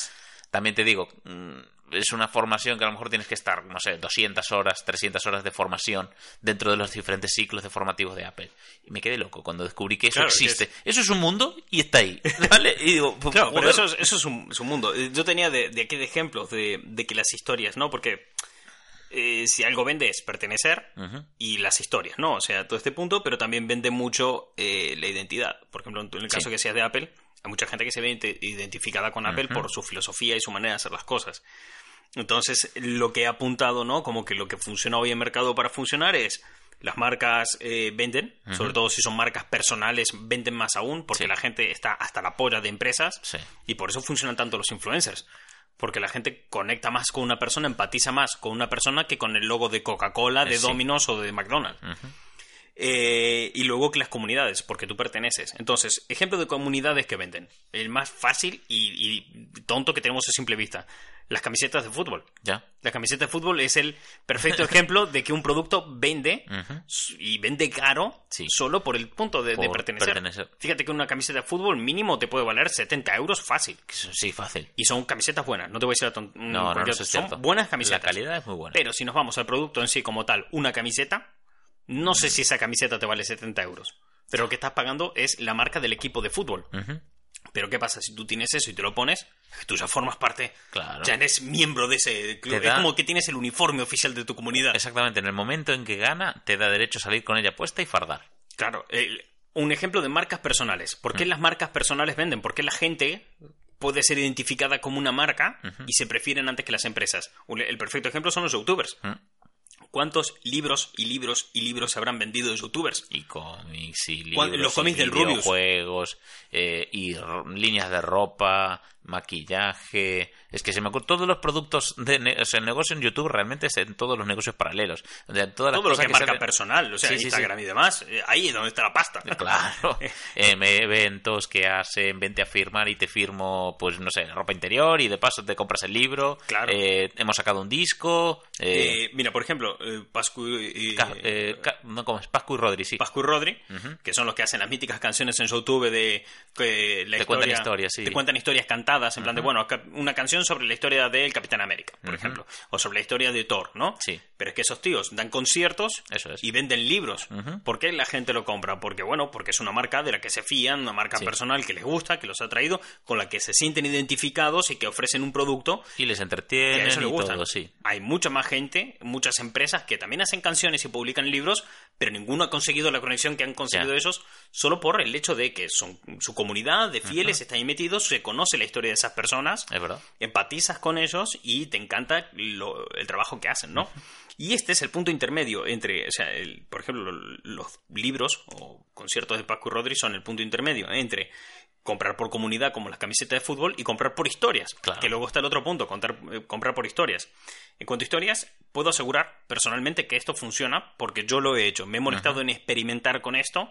también te digo, mm, es una formación que a lo mejor tienes que estar, no sé, 200 horas, 300 horas de formación dentro de los diferentes ciclos de formativos de Apple. Y me quedé loco cuando descubrí que eso Claro, que existe. Eso es un mundo y está ahí. <laughs> ¿Vale? Y digo, <laughs> pues, Claro, pero eso es, eso es un, es un mundo. Eh, Yo tenía de, de aquí de ejemplos de, de que las historias, ¿no? Porque eh, si algo vende es pertenecer y las historias, ¿no? O sea, todo este punto, pero también vende mucho eh, la identidad. Por ejemplo, en el caso Sí. que seas de Apple, hay mucha gente que se ve ident- identificada con Apple por su filosofía y su manera de hacer las cosas. Entonces, lo que he apuntado, ¿no? Como que lo que funciona hoy en mercado para funcionar es las marcas eh, venden, sobre todo si son marcas personales, venden más aún, porque Sí. la gente está hasta la polla de empresas Sí. y por eso funcionan tanto los influencers. Porque la gente conecta más con una persona, empatiza más con una persona que con el logo de Coca-Cola, de Eh, sí. Domino's o de McDonald's. Eh, y luego que las comunidades, porque tú perteneces. Entonces, ejemplo de comunidades que venden. El más fácil y, y tonto que tenemos a simple vista. Las camisetas de fútbol. Ya. La camiseta de fútbol es el perfecto ejemplo de que un producto vende y vende caro Sí. solo por el punto de, pertenecer. pertenecer. Fíjate que una camiseta de fútbol mínimo te puede valer 70 euros fácil. Sí, fácil. Y son camisetas buenas, no te voy a decir la No, no, no, son cierto. buenas La camisetas. calidad es muy buena. Pero si nos vamos al producto en sí como tal, una camiseta, no sé si esa camiseta te vale 70 euros. Pero lo que estás pagando es la marca del equipo de fútbol. Pero ¿qué pasa? Si tú tienes eso y te lo pones, tú ya formas parte, Claro. ya eres miembro de ese club. Da- Es como que tienes el uniforme oficial de tu comunidad. Exactamente, en el momento en que gana, te da derecho a salir con ella puesta y fardar. Claro, un ejemplo de marcas personales. ¿Por Mm. qué las marcas personales venden? Porque la gente puede ser identificada como una marca y se prefieren antes que las empresas. El perfecto ejemplo son los youtubers. ¿Mm? ¿Cuántos libros y libros y libros se habrán vendido de youtubers? Y cómics, y ¿Cuál- libros, los cómics y del Rubius? videojuegos, eh, y líneas de ropa, maquillaje... Es que se me ocurre... Todos los productos... De ne- o sea, el negocio en YouTube realmente es en todos los negocios paralelos. O sea, todas las Todo lo que marca salen- personal, o sea, Sí, sí, Instagram y demás. eh, Ahí es donde está la pasta. <laughs> Claro. <laughs> Em, eventos que hacen, vente a firmar y te firmo, pues no sé, ropa interior y de paso te compras el libro. Claro. Eh, hemos sacado un disco. Eh, Eh, mira, por ejemplo, eh, Pascu y, eh, no, ¿cómo es? Pascu y Rodri, sí. Pascu y Rodri, que son los que hacen las míticas canciones en YouTube de que la Te cuentan historias, sí. Te cuentan historias cantadas, en plan de, bueno, una canción sobre la historia del Capitán América, por ejemplo, o sobre la historia de Thor, ¿no? Sí. Pero es que esos tíos dan conciertos Eso es. y venden libros. Ujú. ¿Por qué la gente lo compra? Porque, bueno, porque es una marca de la que se fían, una marca Sí. personal que les gusta, que los ha traído, con la que se sienten identificados y que ofrecen un producto Y les entretienen y gustan. todo, sí. Hay mucha más gente, muchas empresas que también hacen canciones y publican libros, pero ninguno ha conseguido la conexión que han conseguido esos solo por el hecho de que son su comunidad de fieles, están ahí metidos, se conoce la historia de esas personas, Es verdad. empatizas con ellos y te encanta lo- el trabajo que hacen, ¿no? <laughs> Y este es el punto intermedio entre, o sea, el- por ejemplo, los libros o conciertos de Paco y Rodri son el punto intermedio entre comprar por comunidad como las camisetas de fútbol y comprar por historias. Claro. Que luego está el otro punto, contar- eh, comprar por historias. En cuanto a historias, puedo asegurar personalmente que esto funciona porque yo lo he hecho. Me he molestado en experimentar con esto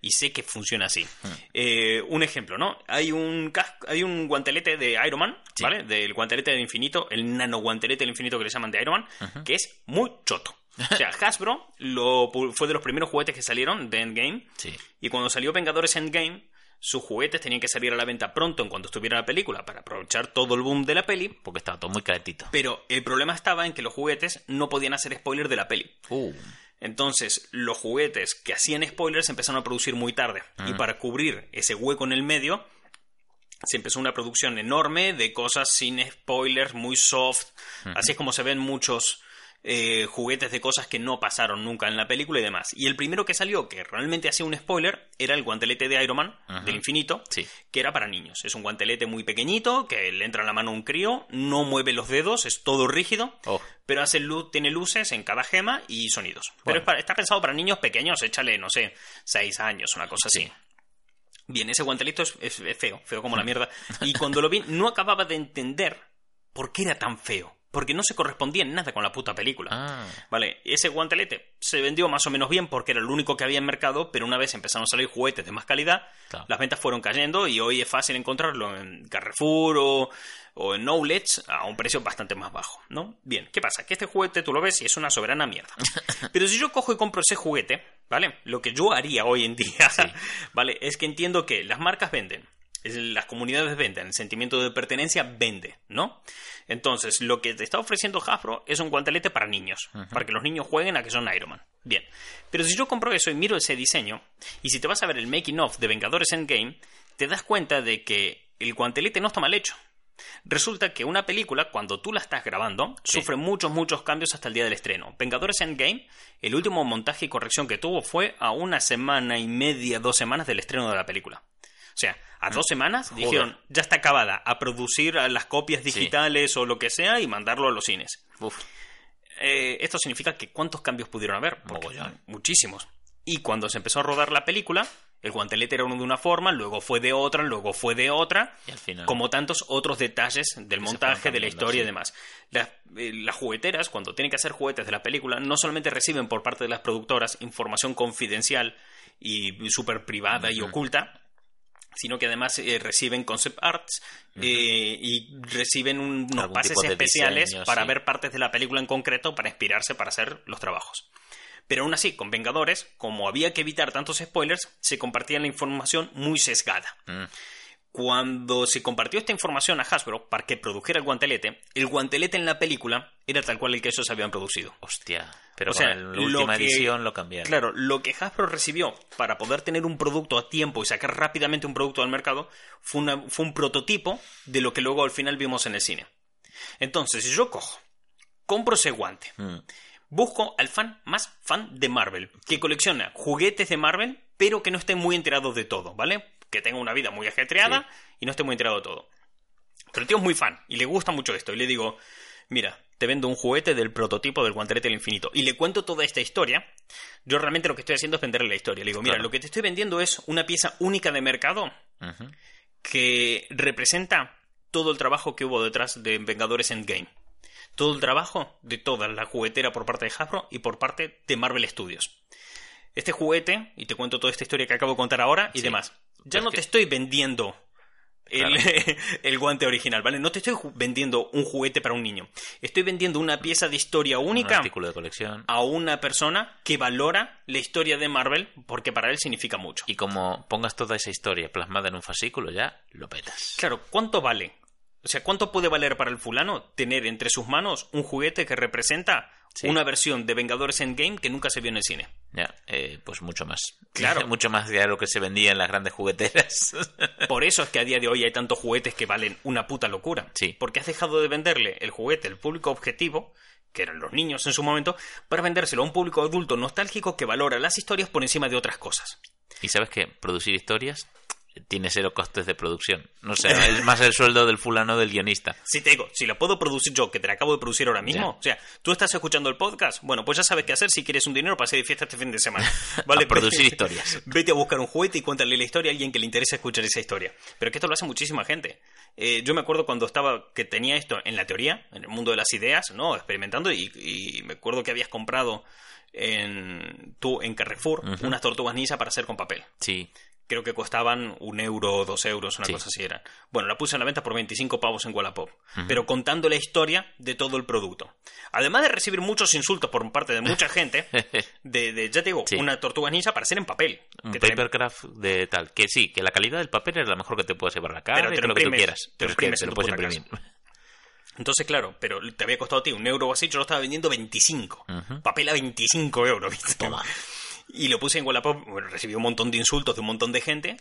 y sé que funciona así. Eh, un ejemplo, ¿no? Hay un, casco- hay un guantelete de Iron Man, Sí. ¿vale? Del guantelete del infinito, el nano guantelete del infinito que le llaman de Iron Man, que es muy choto. O sea, <laughs> Hasbro lo, fue de los primeros juguetes que salieron de Endgame. Sí. Y cuando salió Vengadores Endgame, sus juguetes tenían que salir a la venta pronto en cuanto estuviera la película para aprovechar todo el boom de la peli. Porque estaba todo muy calentito. Pero el problema estaba en que los juguetes no podían hacer spoiler de la peli. Uh, Entonces, los juguetes que hacían spoilers se empezaron a producir muy tarde. Y para cubrir ese hueco en el medio, se empezó una producción enorme de cosas sin spoilers, muy soft. Así es como se ven muchos eh, juguetes de cosas que no pasaron nunca en la película y demás. Y el primero que salió, que realmente hacía un spoiler, era el guantelete de Iron Man, Ajá. del infinito, Sí. que era para niños. Es un guantelete muy pequeñito, que le entra en la mano a un crío, no mueve los dedos, es todo rígido Oh, pero hace luz, tiene luces en cada gema y sonidos. Pero Bueno. es para- está pensado para niños pequeños, échale, no sé, 6 años, una cosa así. Sí. Bien, ese guantelito es, es- es feo, feo como la mierda. Y cuando lo vi, no acababa de entender por qué era tan feo. Porque no se correspondía en nada con la puta película. ah, Vale, ese guantelete se vendió más o menos bien porque era el único que había en mercado, pero una vez empezaron a salir juguetes de más calidad, Claro. las ventas fueron cayendo y hoy es fácil encontrarlo en Carrefour o, o en Knowledge a un precio bastante más bajo, ¿no? Bien, ¿qué pasa? Que este juguete tú lo ves y es una soberana mierda. <laughs> Pero si yo cojo y compro ese juguete, ¿vale? Lo que yo haría hoy en día, <laughs> ¿vale? Es que entiendo que las marcas venden, las comunidades venden, el sentimiento de pertenencia vende, ¿no? Entonces, lo que te está ofreciendo Hasbro es un guantelete para niños, para que los niños jueguen a que son Iron Man. Bien, pero si yo compro eso y miro ese diseño, y si te vas a ver el making of de Vengadores Endgame, te das cuenta de que el guantelete no está mal hecho. Resulta que una película, cuando tú la estás grabando, Sí. sufre muchos, muchos cambios hasta el día del estreno. Vengadores Endgame, el último montaje y corrección que tuvo fue a una semana y media, dos semanas del estreno de la película. O sea, a dos semanas Joder. dijeron, ya está acabada, a producir las copias digitales o lo que sea y mandarlo a los cines. uf, Eh, esto significa que ¿cuántos cambios pudieron haber? Muchísimos. Y cuando se empezó a rodar la película, el guantelete era uno de una forma, luego fue de otra, luego fue de otra, y al final. como tantos otros detalles del montaje, de la historia y demás. Las, eh, las jugueteras, cuando tienen que hacer juguetes de la película, no solamente reciben por parte de las productoras información confidencial y súper privada y oculta, sino que además eh, reciben concept arts eh, y reciben un- unos pases especiales diseño, para sí. ver partes de la película en concreto para inspirarse para hacer los trabajos. Pero aún así, con Vengadores, como había que evitar tantos spoilers, se compartía la información muy sesgada. Mm. Cuando se compartió esta información a Hasbro para que produjera el guantelete, el guantelete en la película era tal cual el que ellos habían producido. Hostia. Pero O sea, con la última que- edición lo cambiaron. Claro, lo que Hasbro recibió para poder tener un producto a tiempo y sacar rápidamente un producto al mercado fue, una- fue un prototipo de lo que luego al final vimos en el cine. Entonces, si yo cojo, compro ese guante, Mm. busco al fan más fan de Marvel, que colecciona juguetes de Marvel, pero que no esté muy enterado de todo, ¿vale? Que tenga una vida muy ajetreada y no esté muy enterado de todo. Pero el tío es muy fan y le gusta mucho esto. Y le digo, mira, te vendo un juguete del prototipo del guantelete del infinito. Y le cuento toda esta historia. Yo realmente lo que estoy haciendo es venderle la historia. Le digo, mira, Claro. lo que te estoy vendiendo es una pieza única de mercado que representa todo el trabajo que hubo detrás de Vengadores Endgame. Todo el trabajo de toda la juguetera por parte de Hasbro y por parte de Marvel Studios. Este juguete, y te cuento toda esta historia que acabo de contar ahora y Sí. demás. Ya no que- te estoy vendiendo el, Claro. <laughs> el guante original, ¿vale? No te estoy vendiendo un juguete para un niño. Estoy vendiendo una pieza de historia Un única artículo de colección. a una persona que valora la historia de Marvel porque para él significa mucho. Y como pongas toda esa historia plasmada en un fascículo, ya lo petas. Claro, ¿cuánto vale? O sea, ¿cuánto puede valer para el fulano tener entre sus manos un juguete que representa Sí. una versión de Vengadores Endgame que nunca se vio en el cine? Ya, eh, pues mucho más. Claro. <laughs> mucho más de lo que se vendía en las grandes jugueteras. <laughs> Por eso es que a día de hoy hay tantos juguetes que valen una puta locura. Sí. Porque has dejado de venderle el juguete al público objetivo, que eran los niños en su momento, para vendérselo a un público adulto nostálgico que valora las historias por encima de otras cosas. y sabes que producir historias tiene cero costes de producción. No sé, es más el sueldo del fulano del guionista. Si te digo, si lo puedo producir yo, que te la acabo de producir ahora mismo, Ya. o sea, tú estás escuchando el podcast, bueno, pues ya sabes qué hacer si quieres un dinero para hacer de fiesta este fin de semana. <laughs> ¿Vale? A producir historias. <laughs> Vete a buscar un juguete y cuéntale la historia a alguien que le interese escuchar esa historia. Pero que esto lo hace muchísima gente. Eh, yo me acuerdo cuando estaba, que tenía esto en la teoría, en el mundo de las ideas, ¿no? Experimentando, y, y me acuerdo que habías comprado en, tú en Carrefour unas tortugas ninja para hacer con papel Sí, creo que costaban un euro o dos euros, una Sí. cosa así era. Bueno, la puse en la venta por 25 pavos en Wallapop, pero contando la historia de todo el producto. Además de recibir muchos insultos por parte de mucha gente, <laughs> de, de, ya te digo, Sí. una tortuga ninja para hacer en papel. un Que papercraft de tal. Que sí, que la calidad del papel es la mejor que te puedes llevar a la cara Pero te lo lo que tú imprimes, quieras. te Pero lo es que imprimes te lo puedes imprimir. Entonces, claro, pero te había costado a ti un euro o así, yo lo estaba vendiendo 25. Ujú. Papel a 25 euros, ¿viste? Toma. <laughs> Y lo puse en Wallapop, bueno, recibí un montón de insultos de un montón de gente,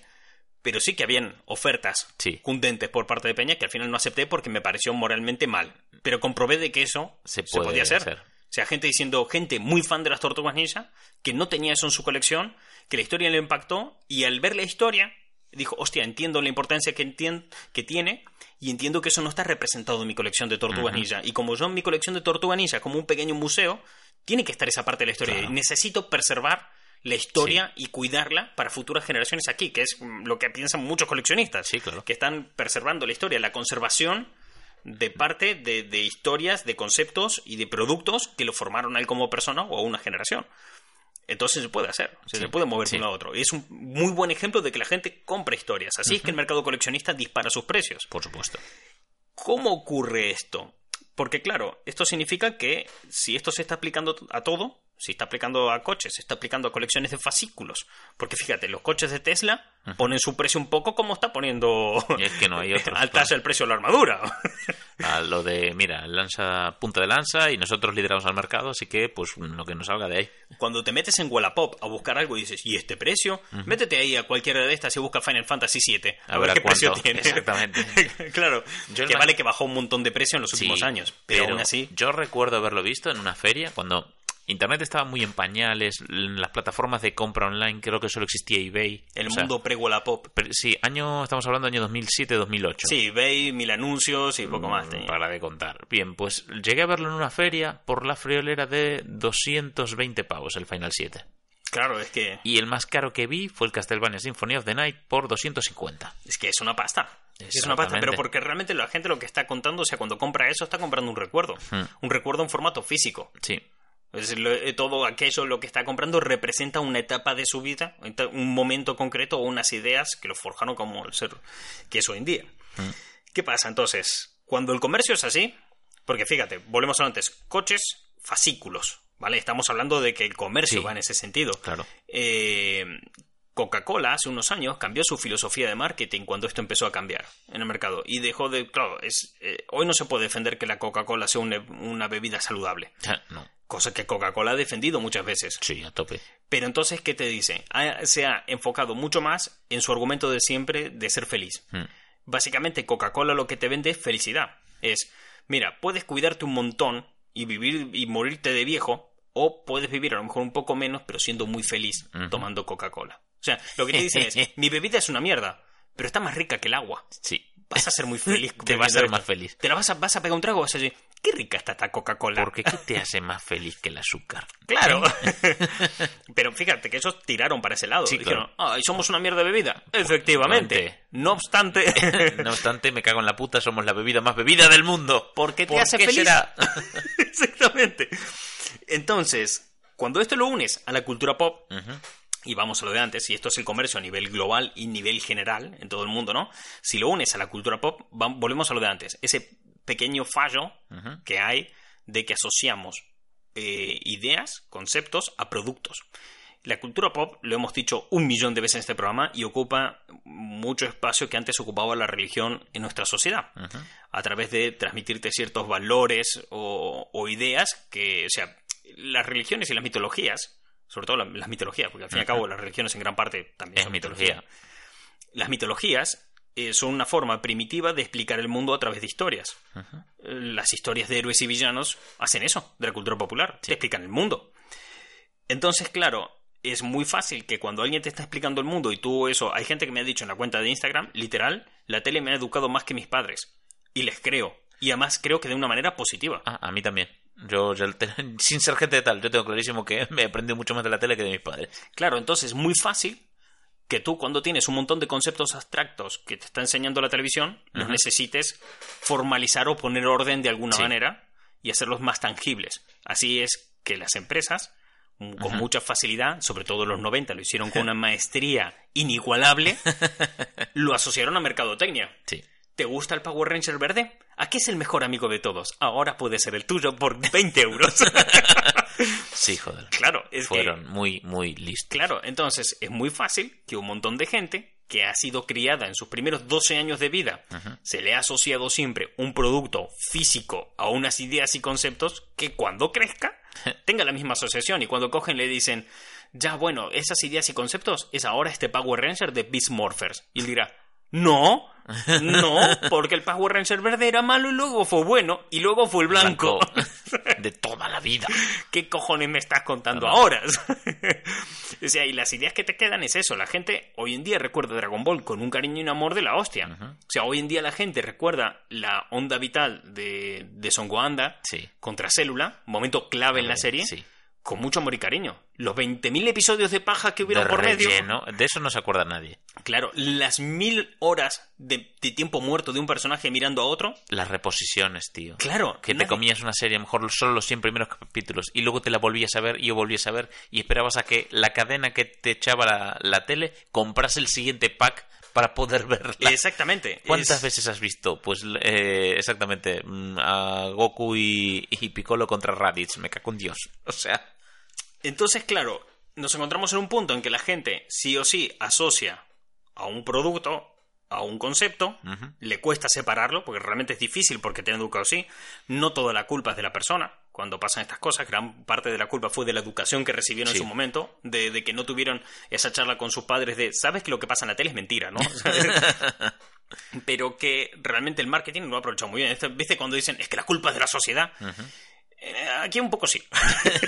pero sí que habían ofertas Sí. cundentes por parte de Peña que al final no acepté porque me pareció moralmente mal. Pero comprobé de que eso Se se, podía hacer. hacer. O sea, gente diciendo, gente muy fan de las tortugas ninja, que no tenía eso en su colección, que la historia le impactó, y al ver la historia, dijo, hostia, entiendo la importancia que, que tiene, y entiendo que eso no está representado en mi colección de tortugas ninja. Y como yo en mi colección de tortugas ninja, como un pequeño museo, tiene que estar esa parte de la historia. Claro. Necesito preservar la historia y cuidarla para futuras generaciones aquí, que es mm, lo que piensan muchos coleccionistas, Sí, claro. que están preservando la historia, la conservación de parte de, de historias, de conceptos y de productos que lo formaron a él como persona o a una generación. Entonces se puede hacer, Sí, se puede mover de un lado a otro. Y es un muy buen ejemplo de que la gente compra historias. Así es que el mercado coleccionista dispara sus precios. Por supuesto. ¿Cómo ocurre esto? Porque claro, esto significa que si esto se está aplicando a todo, si está aplicando a coches, se está aplicando a colecciones de fascículos. Porque fíjate, los coches de Tesla ponen su precio un poco como está poniendo Y es que no hay otros, <laughs> al tasa el precio de la armadura. <laughs> A lo de, mira, lanza punta de lanza y nosotros lideramos al mercado, así que pues lo que nos salga de ahí. Cuando te metes en Wallapop a buscar algo y dices, ¿y este precio? Métete ahí a cualquiera de estas y busca Final Fantasy VII. A, A ver qué precio cuánto. tiene. Exactamente. <laughs> claro, Yo que vale que bajó un montón de precio en los últimos Sí, años. Pero, aún así, Yo recuerdo haberlo visto en una feria cuando Internet estaba muy en pañales, las plataformas de compra online creo que solo existía eBay. el O mundo pre-Wallapop. pero sí, año, estamos hablando año 2007-2008. Sí, eBay, mil anuncios y poco más. Mm, tenía. Para de contar. Bien, pues llegué a verlo en una feria por la friolera de 220 pavos el Final 7. Claro, es que, Y el más caro que vi fue el Castlevania Symphony of the Night por 250. es que es una pasta. Es una pasta, pero porque realmente la gente lo que está contando, o sea, cuando compra eso, está comprando un recuerdo. Hmm. Un recuerdo en formato físico. Sí. Es decir, lo- eh, todo aquello lo que está comprando representa una etapa de su vida, un momento concreto o unas ideas que lo forjaron como el ser que es hoy en día. ¿Qué pasa entonces? Cuando el comercio es así, porque fíjate, volvemos a antes, coches, fascículos, ¿vale? Estamos hablando de que el comercio Sí. va en ese sentido. Claro. Eh, Coca-Cola hace unos años cambió su filosofía de marketing cuando esto empezó a cambiar en el mercado y dejó de, claro, es, eh, hoy no se puede defender que la Coca-Cola sea una, una bebida saludable, Ja, No. Cosa que Coca-Cola ha defendido muchas veces. Sí, a tope. Pero entonces, ¿qué te dice? Ha- se ha enfocado mucho más en su argumento de siempre de ser feliz. Mm. Básicamente, Coca-Cola lo que te vende es felicidad. Es, mira, puedes cuidarte un montón y vivir y morirte de viejo, o puedes vivir a lo mejor un poco menos, pero siendo muy feliz tomando Coca-Cola. O sea, lo que te dicen es, <laughs> mi bebida es una mierda, pero está más rica que el agua. Sí. Vas a ser muy <laughs> feliz. Te va a ser más feliz. Te la vas a, vas a pegar un trago vas a decir, qué rica está esta Coca-Cola. Porque ¿qué te hace más feliz que el azúcar? Claro. <laughs> Pero fíjate que esos tiraron para ese lado. Sí, Dijeron, "Ay, somos una mierda de bebida. Efectivamente. No obstante, <laughs> No obstante, me cago en la puta, somos la bebida más bebida del mundo. ¿por qué te ¿Por hace qué feliz? será? <laughs> Exactamente. Entonces, cuando esto lo unes a la cultura pop, y vamos a lo de antes, y esto es el comercio a nivel global y nivel general en todo el mundo, ¿no? Si lo unes a la cultura pop, volvemos a lo de antes. Ese pequeño fallo que hay de que asociamos eh, ideas, conceptos a productos. La cultura pop, lo hemos dicho un millón de veces en este programa, y ocupa mucho espacio que antes ocupaba la religión en nuestra sociedad, a través de transmitirte ciertos valores o, o ideas que, o sea, las religiones y las mitologías, sobre todo la- las mitologías, porque al fin y al cabo las religiones en gran parte también Es son mitología. mitología. Las mitologías eh, son una forma primitiva de explicar el mundo a través de historias. Las historias de héroes y villanos hacen eso, de la cultura popular, te explican el mundo. Entonces, claro, es muy fácil que cuando alguien te está explicando el mundo y tú eso, hay gente que me ha dicho en la cuenta de Instagram, literal, la tele me ha educado más que mis padres. Y les creo. Y además creo que de una manera positiva. Ah, a mí también. Yo, <laughs> sin ser gente de tal, yo tengo clarísimo que <laughs> me he aprendido mucho más de la tele que de mis padres. Claro, entonces es muy fácil que tú cuando tienes un montón de conceptos abstractos que te está enseñando la televisión, los necesites formalizar o poner orden de alguna Sí. manera y hacerlos más tangibles. Así es que las empresas, mm, con mucha facilidad, sobre todo en los 90, lo hicieron con una <laughs> maestría inigualable, <laughs> lo asociaron a mercadotecnia. Sí. ¿Te gusta el Power Ranger verde? Aquí es el mejor amigo de todos. Ahora puede ser el tuyo por 20 euros. <laughs> Sí, joder. claro, es que Fueron muy, muy listos. Claro, entonces es muy fácil que un montón de gente que ha sido criada en sus primeros 12 años de vida se le ha asociado siempre un producto físico a unas ideas y conceptos que cuando crezca <laughs> tenga la misma asociación y cuando cogen le dicen ya bueno, esas ideas y conceptos es ahora este Power Ranger de Beast Morphers y él dirá no, <laughs> no, porque el Power Ranger verde era malo y luego fue bueno y luego fue el blanco. <laughs> De toda la vida. ¿Qué cojones me estás contando Ah. ahora? <laughs> o sea, y las ideas que te quedan es eso. La gente hoy en día recuerda Dragon Ball con un cariño y un amor de la hostia. O sea, hoy en día la gente recuerda la onda vital de, de Son Goanda Sí. contra Célula, momento clave en la serie, Sí. Con mucho amor y cariño. Los 20.000 episodios de paja que hubieron De por medio. De eso no se acuerda nadie. Claro, las mil horas de, de tiempo muerto de un personaje mirando a otro. Las reposiciones, tío. Claro, Que te comías una serie, a lo mejor solo los 100 primeros capítulos, y luego te la volvías a ver y yo volvías a ver, y esperabas a que la cadena que te echaba la, la tele comprase el siguiente pack para poder verla. Exactamente. ¿Cuántas Es- veces has visto? Pues eh, exactamente, mm, a Goku y, y Piccolo contra Raditz, me cago en Dios. O sea, Entonces, claro, nos encontramos en un punto en que la gente sí o sí asocia a un producto, a un concepto, le cuesta separarlo, porque realmente es difícil porque te han educado así. No toda la culpa es de la persona. Cuando pasan estas cosas, gran parte de la culpa fue de la educación que recibieron Sí. en su momento, de, de que no tuvieron esa charla con sus padres de, sabes que lo que pasa en la tele es mentira, ¿no? <laughs> Pero que realmente el marketing lo ha aprovechado muy bien. ¿Viste cuando dicen, es que la culpa es de la sociedad? Aquí un poco sí.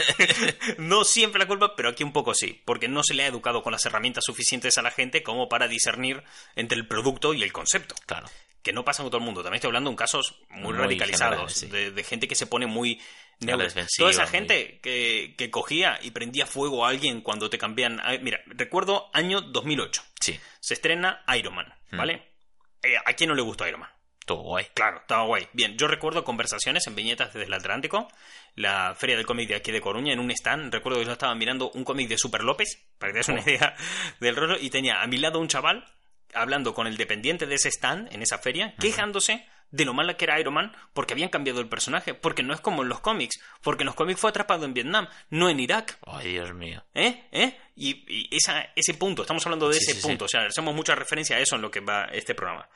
<laughs> no siempre la culpa, pero aquí un poco sí. Porque no se le ha educado con las herramientas suficientes a la gente como para discernir entre el producto y el concepto. claro. Que no pasa con todo el mundo. También estoy hablando en casos muy, Muy radicalizados. generales, sí. de, de gente que se pone muy... Toda esa muy- gente que, que cogía y prendía fuego a alguien cuando te cambian... Mira, recuerdo año 2008. Sí, Se estrena Iron Man, Hmm. ¿vale? Eh, ¿A quién no le gusta Iron Man? Estuvo guay. Claro, estaba guay. Bien, yo recuerdo conversaciones en viñetas desde el Atlántico, la feria del cómic de aquí de Coruña, en un stand. Recuerdo que yo estaba mirando un cómic de Super López, para que te des una Oh. idea <laughs> del rollo, y tenía a mi lado un chaval hablando con el dependiente de ese stand en esa feria, quejándose de lo mala que era Iron Man porque habían cambiado el personaje, porque no es como en los cómics, porque en los cómics fue atrapado en Vietnam, no en Irak. Ay, Dios mío. ¿Eh? ¿Eh? Y, y esa, ese punto, estamos hablando de Sí, ese sí, sí. punto, o sea, hacemos mucha referencia a eso en lo que va este programa.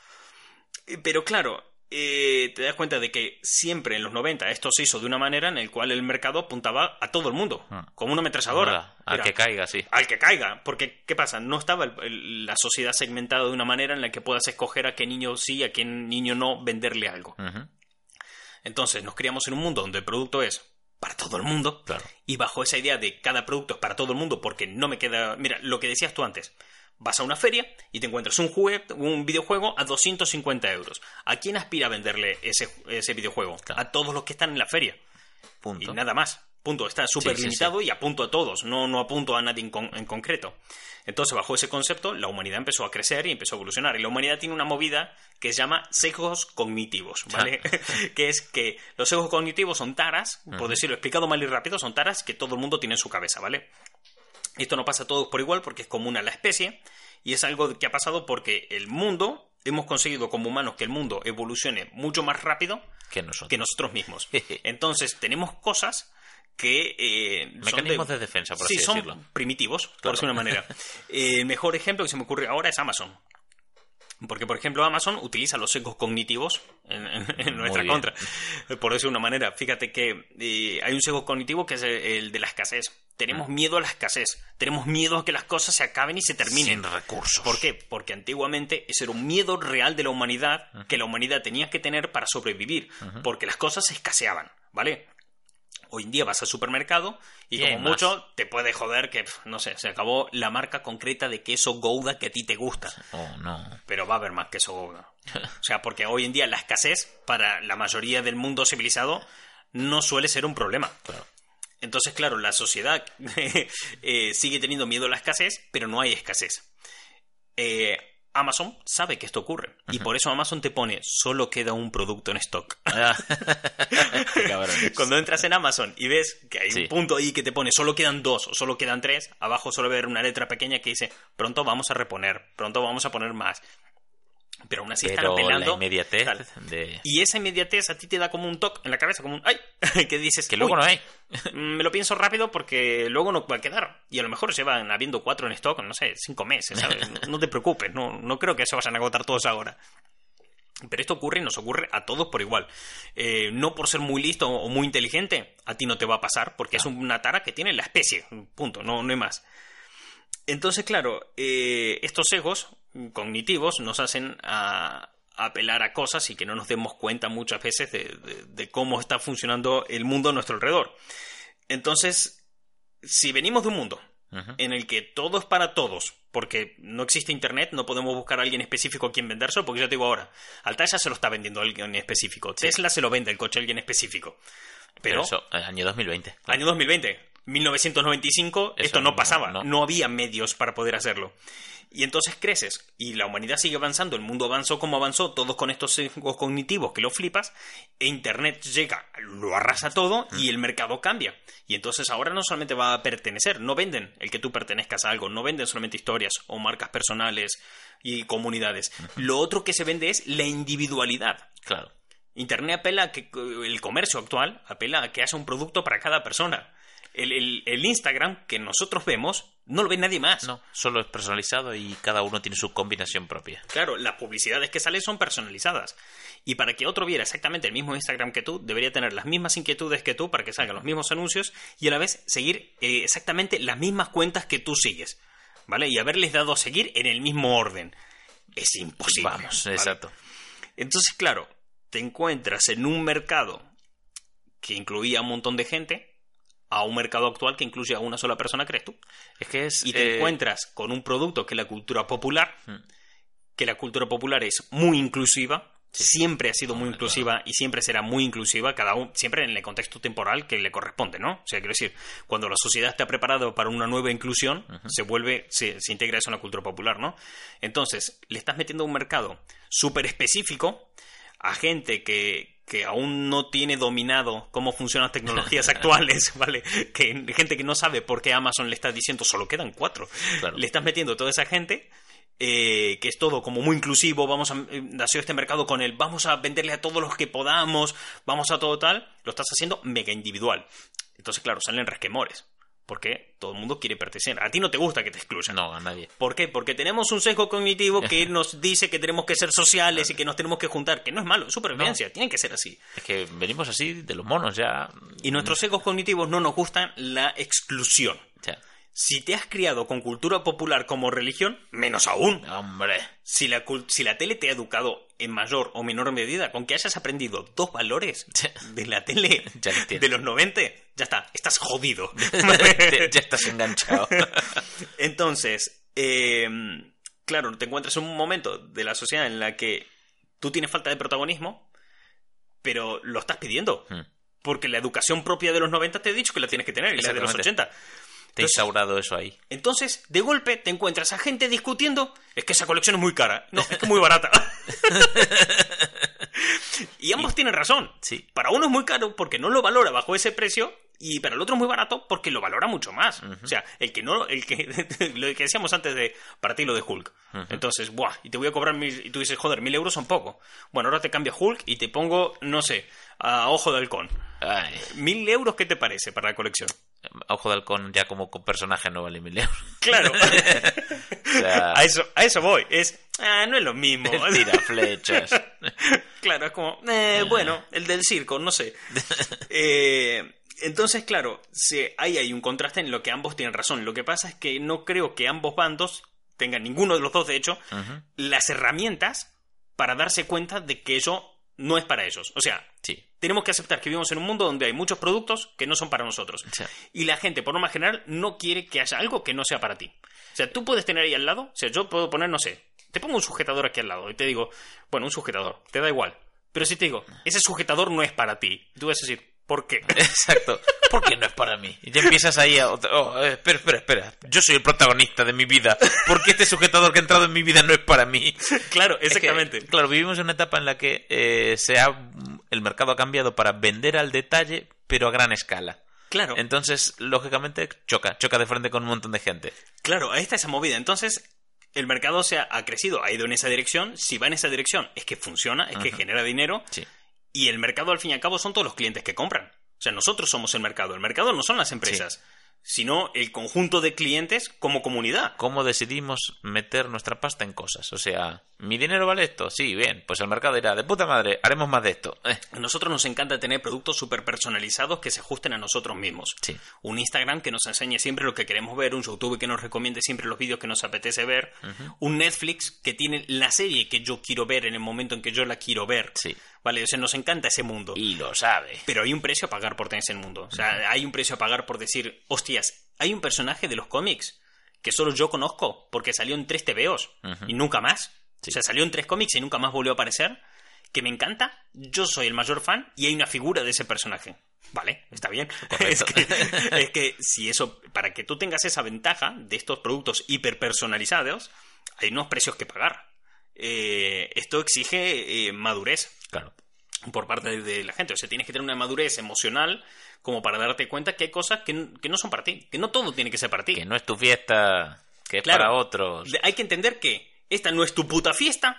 Eh, Pero claro, eh, te das cuenta de que siempre en los 90 esto se hizo de una manera en la cual el mercado apuntaba a todo el mundo, Ah. como una ametralladora. Al que caiga, sí. al que caiga, porque ¿qué pasa? No estaba el- el- la sociedad segmentada de una manera en la que puedas escoger a qué niño sí, a qué niño no venderle algo. Entonces nos criamos en un mundo donde el producto es para todo el mundo, Claro. y bajo esa idea de cada producto es para todo el mundo, porque no me queda. Mira, lo que decías tú antes. Vas a una feria y te encuentras un, un videojuego a 250 euros. ¿A quién aspira a venderle ese, ese videojuego? Claro. A todos los que están en la feria. Punto. Y nada más. Punto. Está súper Sí, sí, limitado y apunto a todos. No, no apunto a nadie en, con- en concreto. Entonces, bajo ese concepto, la humanidad empezó a crecer y empezó a evolucionar. Y la humanidad tiene una movida que se llama sesgos cognitivos, ¿vale? <laughs> que es que los sesgos cognitivos son taras, por decirlo explicado mal y rápido, son taras que todo el mundo tiene en su cabeza, ¿vale? Esto no pasa a todos por igual porque es común a la especie y es algo que ha pasado porque el mundo, hemos conseguido como humanos que el mundo evolucione mucho más rápido Que nosotros. que nosotros mismos. <laughs> Entonces tenemos cosas que... eh, son Mecanismos de defensa, por sí, así son decirlo. primitivos, por decirlo de una manera. <laughs> Eh, el mejor ejemplo que se me ocurre ahora es Amazon. Porque, por ejemplo, Amazon utiliza los sesgos cognitivos en, en- en Muy nuestra contra. Por decirlo de una manera, fíjate que eh, hay un sesgo cognitivo que es el, el de la escasez. Tenemos miedo a la escasez. Tenemos miedo a que las cosas se acaben y se terminen. Sin recursos. ¿Por qué? Porque antiguamente ese era un miedo real de la humanidad que la humanidad tenía que tener para sobrevivir, porque las cosas escaseaban, ¿vale? Hoy en día vas al supermercado y como más. mucho te puede joder que, no sé, se acabó la marca concreta de queso Gouda que a ti te gusta. Oh, no. Pero va a haber más queso Gouda. O sea, porque hoy en día la escasez para la mayoría del mundo civilizado no suele ser un problema. Claro. Entonces, claro, la sociedad <laughs> eh, sigue teniendo miedo a la escasez, pero no hay escasez. Eh, Amazon sabe que esto ocurre y por eso Amazon te pone solo queda un producto en stock. <laughs> Ah. Cuando entras en Amazon y ves que hay Sí. un punto ahí que te pone solo quedan dos o solo quedan tres, abajo suele haber una letra pequeña que dice pronto vamos a reponer, pronto vamos a poner más. Pero aún así están la apelando. inmediatez Tal. de... Y esa inmediatez a ti te da como un toque en la cabeza, como un ¡ay! <laughs> que dices Que luego "Uy, no hay. me lo pienso rápido porque luego no va a quedar. Y a lo mejor llevan habiendo cuatro en stock, no sé, cinco meses, ¿sabes? <laughs> No, te preocupes, no, no creo que se vayan a agotar todos ahora. Pero esto ocurre y nos ocurre a todos por igual. Eh, no por ser muy listo o muy inteligente, a ti no te va a pasar, porque es una tara que tiene la especie. Punto, no, no hay más. Entonces, claro, eh, estos egos cognitivos nos hacen a, a apelar a cosas y que no nos demos cuenta muchas veces de, de- de cómo está funcionando el mundo a nuestro alrededor. Entonces, si venimos de un mundo en el que todo es para todos, porque no existe internet, no podemos buscar a alguien específico a quien vendérselo, porque yo te digo ahora, Altair se lo está vendiendo a alguien específico, Tesla se lo vende el coche a alguien específico. Pero, eso, año 2020. año 2020, 1995, Eso esto no, no- pasaba, no. no había medios para poder hacerlo. Y entonces creces y la humanidad sigue avanzando, el mundo avanzó como avanzó, todos con estos sesgos cognitivos que lo flipas, e Internet llega, lo arrasa todo y el mercado cambia. Y entonces ahora no solamente va a pertenecer, no venden el que tú pertenezcas a algo, no venden solamente historias o marcas personales y comunidades. Lo otro que se vende es la individualidad. Claro. Internet apela a que el comercio actual apela a que haya un producto para cada persona. El, el- el Instagram que nosotros vemos no lo ve nadie más. No, solo es personalizado y cada uno tiene su combinación propia. Claro, las publicidades que salen son personalizadas. Y para que otro viera exactamente el mismo Instagram que tú, debería tener las mismas inquietudes que tú para que salgan los mismos anuncios y a la vez seguir eh, exactamente las mismas cuentas que tú sigues. ¿Vale? Y haberles dado a seguir en el mismo orden. Es imposible. Vamos, ¿vale? exacto. Entonces, claro, te encuentras en un mercado que incluía a un montón de gente a un mercado actual que incluye a una sola persona, crees tú. Es que es... Y te eh, encuentras con un producto que es la cultura popular, Hmm. que la cultura popular es muy inclusiva, siempre ha sido muy inclusiva y siempre será muy inclusiva, cada uno, siempre en el contexto temporal que le corresponde, ¿no? O sea, quiero decir, cuando la sociedad está preparada para una nueva inclusión, se vuelve, se, se integra eso en la cultura popular, ¿no? Entonces, le estás metiendo un mercado súper específico a gente que, que aún no tiene dominado cómo funcionan las tecnologías <laughs> actuales, ¿vale? Que gente que no sabe por qué Amazon le está diciendo solo quedan cuatro. Claro. Le estás metiendo toda esa gente eh, que es todo como muy inclusivo, vamos a eh, nació este mercado con él, vamos a venderle a todos los que podamos, vamos a todo tal, lo estás haciendo mega individual. Entonces, claro, salen resquemores. Porque todo el mundo quiere pertenecer. A ti no te gusta que te excluyan. No, a nadie. ¿Por qué? Porque tenemos un sesgo cognitivo que <laughs> nos dice que tenemos que ser sociales y que nos tenemos que juntar, que no es malo, es supervivencia, tienen que ser así. Es que venimos así de los monos ya. Y nuestros sesgos cognitivos no nos gustan la exclusión. Sea, Si te has criado con cultura popular como religión, menos aún. hombre. Si la, si la tele te ha educado en mayor o menor medida con que hayas aprendido dos valores <laughs> de la tele de los 90, ya está, estás jodido. <laughs> ya estás enganchado. <laughs> Entonces, eh, claro, te encuentras en un momento de la sociedad en la que tú tienes falta de protagonismo, pero lo estás pidiendo. Hmm. Porque la educación propia de los 90 te he dicho que la tienes que tener y la de los Exactamente. 80. Te he instaurado eso ahí. Entonces, de golpe, te encuentras a gente discutiendo. Es que esa colección es muy cara. No, es que es muy barata. <laughs> y ambos tienen razón. Sí. Para uno es muy caro porque no lo valora bajo ese precio. Y para el otro es muy barato porque lo valora mucho más. O sea, el que no, el que <laughs> lo que decíamos antes de para ti lo de Hulk. Entonces, buah, y te voy a cobrar mil, y tú dices, joder, mil euros son poco. Bueno, ahora te cambia Hulk y te pongo, no sé, a ojo de halcón. Ay, Mil euros, ¿qué te parece para la colección? Ojo de halcón ya como con personaje no vale mil euros. <laughs> Claro. <laughs> O sea, a eso, a eso voy. Es, ah, no es lo mismo. <laughs> tira flechas. claro, es como, eh, bueno, el del circo, no sé. Eh, entonces, claro, se- ahí hay un contraste en lo que ambos tienen razón. Lo que pasa es que no creo que ambos bandos tengan, ninguno de los dos de hecho, las herramientas para darse cuenta de que eso no es para ellos. O sea, Sí. tenemos que aceptar que vivimos en un mundo donde hay muchos productos que no son para nosotros. Sí. Y la gente, por norma general, no quiere que haya algo que no sea para ti. O sea, tú puedes tener ahí al lado, o sea, yo puedo poner, no sé, te pongo un sujetador aquí al lado y te digo, bueno, un sujetador, te da igual. Pero si te digo, ese sujetador no es para ti, tú vas a decir, ¿por qué? <laughs> Exacto. ¿Por qué no es para mí? Y ya empiezas ahí a... oh, eh, espera, espera, espera. Yo soy el protagonista de mi vida. ¿Por qué este sujetador que ha entrado en mi vida no es para mí? claro, Es que, exactamente. claro, vivimos en una etapa en la que eh, se ha, el mercado ha cambiado para vender al detalle, pero a gran escala. Claro, Entonces, lógicamente, choca, choca de frente con un montón de gente. claro, ahí está esa movida. Entonces, el mercado se ha, ha crecido, ha ido en esa dirección. Si va en esa dirección, es que funciona, es que genera dinero. Sí. Y el mercado, al fin y al cabo, son todos los clientes que compran. O sea, nosotros somos el mercado. El mercado no son las empresas, sino el conjunto de clientes como comunidad. ¿Cómo decidimos meter nuestra pasta en cosas? O sea, ¿mi dinero vale esto? Sí, bien. Pues el mercado dirá, de puta madre, haremos más de esto. Eh, A nosotros nos encanta tener productos súper personalizados que se ajusten a nosotros mismos. Sí. Un Instagram que nos enseñe siempre lo que queremos ver, un YouTube que nos recomiende siempre los vídeos que nos apetece ver, un Netflix que tiene la serie que yo quiero ver en el momento en que yo la quiero ver. Sí. Vale, o sea, nos encanta ese mundo. Y lo sabe. Pero hay un precio a pagar por tener ese mundo. O sea, hay un precio a pagar por decir, hostias, hay un personaje de los cómics que solo yo conozco porque salió en tres TVOs y nunca más. Sí. O sea, salió en tres cómics y nunca más volvió a aparecer. Que me encanta, yo soy el mayor fan y hay una figura de ese personaje. Vale, está bien. <laughs> Es que, es que si eso, para que tú tengas esa ventaja de estos productos hiperpersonalizados, hay unos precios que pagar. Eh, esto exige eh, madurez Claro. por parte de- la gente. O sea, tienes que tener una madurez emocional como para darte cuenta que hay cosas que, que no son para ti. Que no todo tiene que ser para ti. Que no es tu fiesta, que es Claro. para otros. Hay que entender que esta no es tu puta fiesta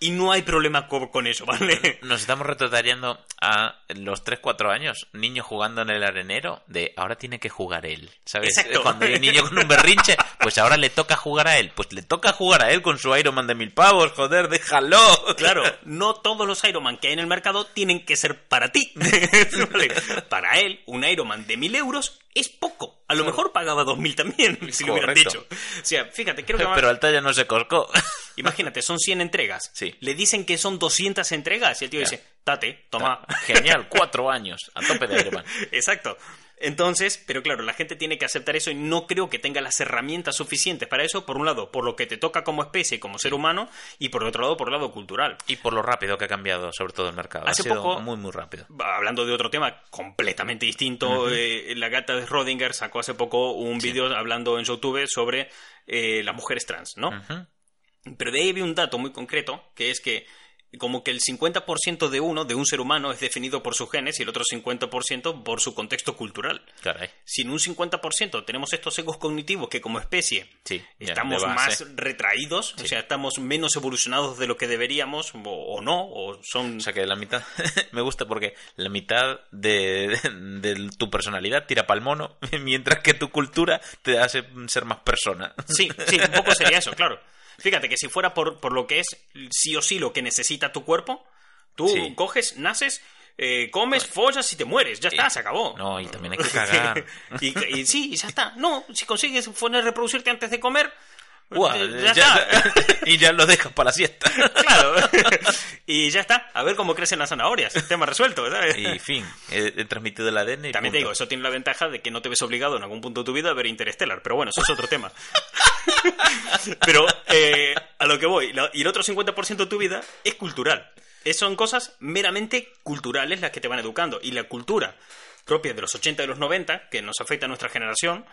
y no hay problema co- con, eso, ¿vale? <laughs> Nos estamos retrotrayendo a los 3-4 años, niños jugando en el arenero, de ahora tiene que jugar él. ¿Sabes? Exacto. Cuando hay un niño con un berrinche, pues ahora le toca jugar a él. Pues le toca jugar a él con su Iron Man de mil pavos, joder, déjalo. Claro, no todos los Iron Man que hay en el mercado tienen que ser para ti. <laughs> ¿Vale? Para él, un Iron Man de mil euros es poco. A lo mejor pagaba dos mil también, <laughs> si lo hubieran dicho. O sea, fíjate, creo que <laughs> Pero al talla no se coscó. <laughs> imagínate, son 100 entregas. Sí. Le dicen que son 200 entregas y el tío Ya. dice, tate, toma. Genial, cuatro años, a tope de Iron Man. Exacto. Entonces, pero claro, la gente tiene que aceptar eso y no creo que tenga las herramientas suficientes para eso, por un lado, por lo que te toca como especie, como ser humano, y por otro lado, por el lado cultural. Y por lo rápido que ha cambiado, sobre todo el mercado. Hace ha sido poco- muy, muy rápido. Hablando de otro tema completamente distinto, eh, la gata de Rodinger sacó hace poco un vídeo hablando en YouTube sobre eh, las mujeres trans, ¿no? Pero de ahí vi un dato muy concreto, que es que como que el 50% de uno, de un ser humano, es definido por sus genes y el otro 50% por su contexto cultural. Caray. Si en un 50% tenemos estos egos cognitivos que como especie Sí, estamos más retraídos, o sea, estamos menos evolucionados de lo que deberíamos, o, o no, o son... O sea que la mitad <laughs> me gusta porque la mitad de, de tu personalidad tira pa'l mono, <laughs> mientras que tu cultura te hace ser más persona. Sí, sí, un poco sería eso, claro. Fíjate que si fuera por, por lo que es sí o sí lo que necesita tu cuerpo, tú Sí. coges, naces, eh, comes, follas y te mueres. Ya está, se acabó. No, y también hay que <laughs> cagar. <laughs> y, y sí, ya está. No, si consigues poner reproducirte antes de comer, Guau, eh, ya- ya, está. <laughs> y ya lo dejas para la siesta. <laughs> claro. y ya está. A ver cómo crecen las zanahorias. Tema resuelto, ¿sabes? Y fin, he, he transmitido el ADN y También te punto. digo, eso tiene la ventaja de que no te ves obligado en algún punto de tu vida a ver Interstellar, pero bueno, eso es otro tema. <laughs> pero eh, a lo que voy, y el otro 50% de tu vida es cultural. Es- son cosas meramente culturales las que te van educando. Y la cultura propia de los 80 y los 90, que nos afecta a nuestra generación,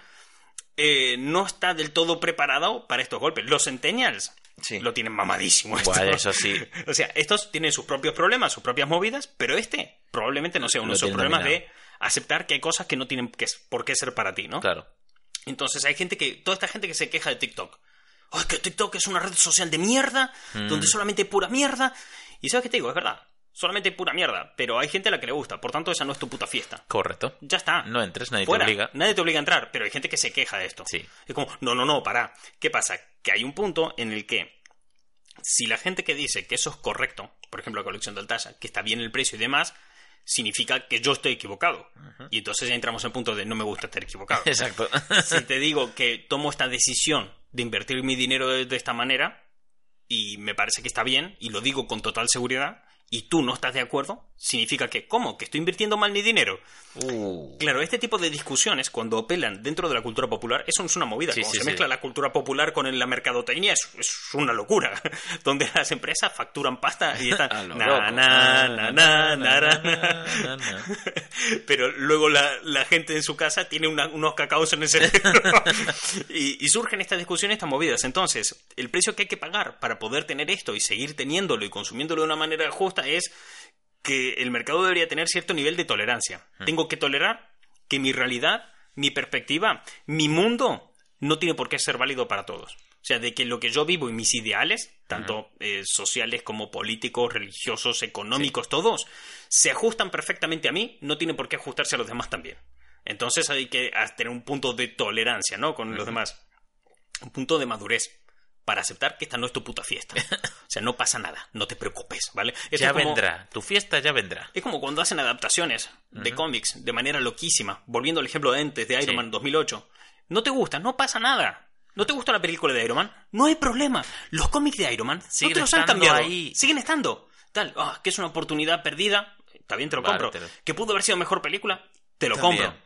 eh, no está del todo preparado para estos golpes. Los centennials Sí. lo tienen mamadísimo. esto. Eso sí. <laughs> O sea, estos tienen sus propios problemas, sus propias movidas, pero este probablemente no sea uno de esos problemas dominado. de aceptar que hay cosas que no tienen que, por qué ser para ti, ¿no? Claro. Entonces hay gente que, toda esta gente que se queja de TikTok. ¡Ay, que TikTok es una red social de mierda! Mm. Donde solamente hay pura mierda. Y sabes qué te digo, es verdad. Solamente pura mierda. Pero hay gente a la que le gusta. Por tanto, esa no es tu puta fiesta. Correcto. Ya está. No entres, nadie Fuera. te obliga. Nadie te obliga a entrar, pero hay gente que se queja de esto. Sí. Es como, no, no, no, para. ¿Qué pasa? Que hay un punto en el que si la gente que dice que eso es correcto, por ejemplo la colección de Altaza, que está bien el precio y demás, significa que yo estoy equivocado. Y entonces ya entramos en el punto de no me gusta estar equivocado. <laughs> Exacto. si <laughs> te digo que tomo esta decisión de invertir mi dinero de, de esta manera y me parece que está bien y lo digo con total seguridad y tú no estás de acuerdo, significa que ¿cómo? ¿Que estoy invirtiendo mal mi dinero? Uh, Claro, este tipo de discusiones, cuando opelan dentro de la cultura popular, eso es una movida. Sí, Cuando sí, se sí. mezcla la cultura popular con la mercadotecnia, es, es una locura. <laughs> Donde las empresas facturan pasta y <laughs> están... Pero luego la, la gente en su casa tiene una- unos cacaos en el cerebro. <laughs> y, y surgen estas discusiones, estas movidas. Entonces, el precio que hay que pagar para poder tener esto y seguir teniéndolo y consumiéndolo de una manera justa es que el mercado debería tener cierto nivel de tolerancia. Tengo que tolerar que mi realidad, mi perspectiva, mi mundo no tiene por qué ser válido para todos. O sea, de que lo que yo vivo y mis ideales, tanto eh, sociales como políticos, religiosos, económicos, todos, se ajustan perfectamente a mí, no tienen por qué ajustarse a los demás también. Entonces hay que tener un punto de tolerancia, ¿no? Con los demás. Un punto de madurez para aceptar que esta no es tu puta fiesta. <laughs> O sea, no pasa nada, no te preocupes, ¿vale? Esto Ya como- vendrá. Tu fiesta ya vendrá. es como cuando hacen adaptaciones de cómics de manera loquísima. Volviendo al ejemplo de antes de Iron Sí. Man 2008. No te gusta, no pasa nada. ¿No te gusta la película de Iron Man? No hay problema. Los cómics de Iron Man Siguen no te los han estando cambiado. ahí. Siguen estando. Tal, ah, que es una oportunidad perdida. Está bien, te lo compro. Que pudo haber sido mejor película. Te lo También. compro.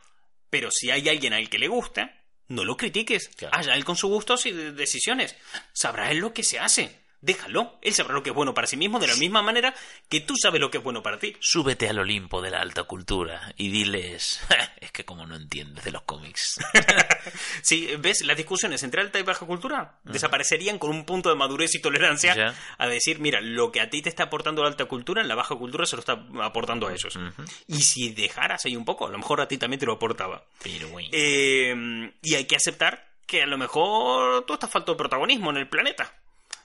Pero si hay alguien al que le gusta, no lo critiques. Claro. Él con sus gustos y de- decisiones. Sabrá él lo que se hace. Déjalo. Él sabrá lo que es bueno para sí mismo de la misma manera que tú sabes lo que es bueno para ti. Súbete al Olimpo de la alta cultura y diles, es que como no entiendes de los cómics. <laughs> Sí, ¿ves? Las discusiones entre alta y baja cultura desaparecerían con un punto de madurez y tolerancia a decir, mira, lo que a ti te está aportando la alta cultura, la baja cultura se lo está aportando a ellos. Y si dejaras ahí un poco, a lo mejor a ti también te lo aportaba. Pero bueno. Eh, y hay que aceptar que a lo mejor todo está falta de protagonismo en el planeta.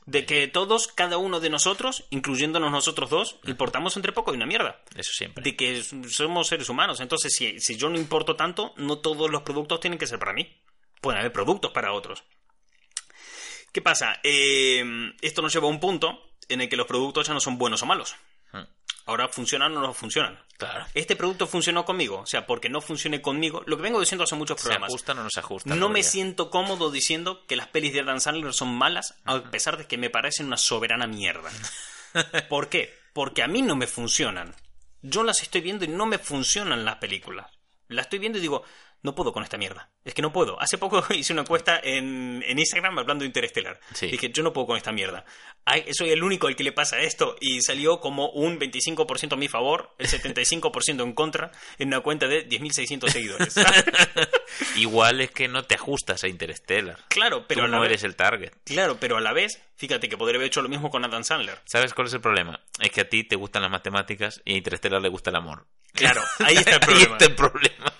De que todos, cada uno de nosotros, incluyéndonos nosotros dos, importamos entre poco y una mierda. Eso siempre. De que somos seres humanos. Entonces, si, si yo no importo tanto, no todos los productos tienen que ser para mí. Pueden haber productos para otros. ¿Qué pasa? Eh, esto nos lleva a un punto en el que los productos ya no son buenos o malos. Mm. Ahora funcionan o no funcionan. Claro. Este producto funcionó conmigo. O sea, porque no funcione conmigo. Lo que vengo diciendo hace muchos ¿Se programas. ajustan o no se ajustan? No me siento cómodo diciendo que las pelis de Adam Sandler son malas, a pesar de que me parecen una soberana mierda. <laughs> ¿Por qué? Porque a mí no me funcionan. Yo las estoy viendo y no me funcionan las películas. Las estoy viendo y digo, no puedo con esta mierda. Es que no puedo. Hace poco <laughs> hice una encuesta en, en Instagram hablando de Interestelar. Sí. Dije, yo no puedo con esta mierda. Ay, soy el único al que le pasa esto. Y salió como un 25% a mi favor, el <laughs> 75% en contra, en una cuenta de 10.600 seguidores. <laughs> Igual es que no te ajustas a Interstellar. Claro, pero Tú a la no vez- eres el target. Claro, pero a la vez, fíjate que podría haber hecho lo mismo con Adam Sandler. ¿Sabes cuál es el problema? Es que a ti te gustan las matemáticas y a Interstellar le gusta el amor. Claro, ahí está el Ahí problema. está el problema.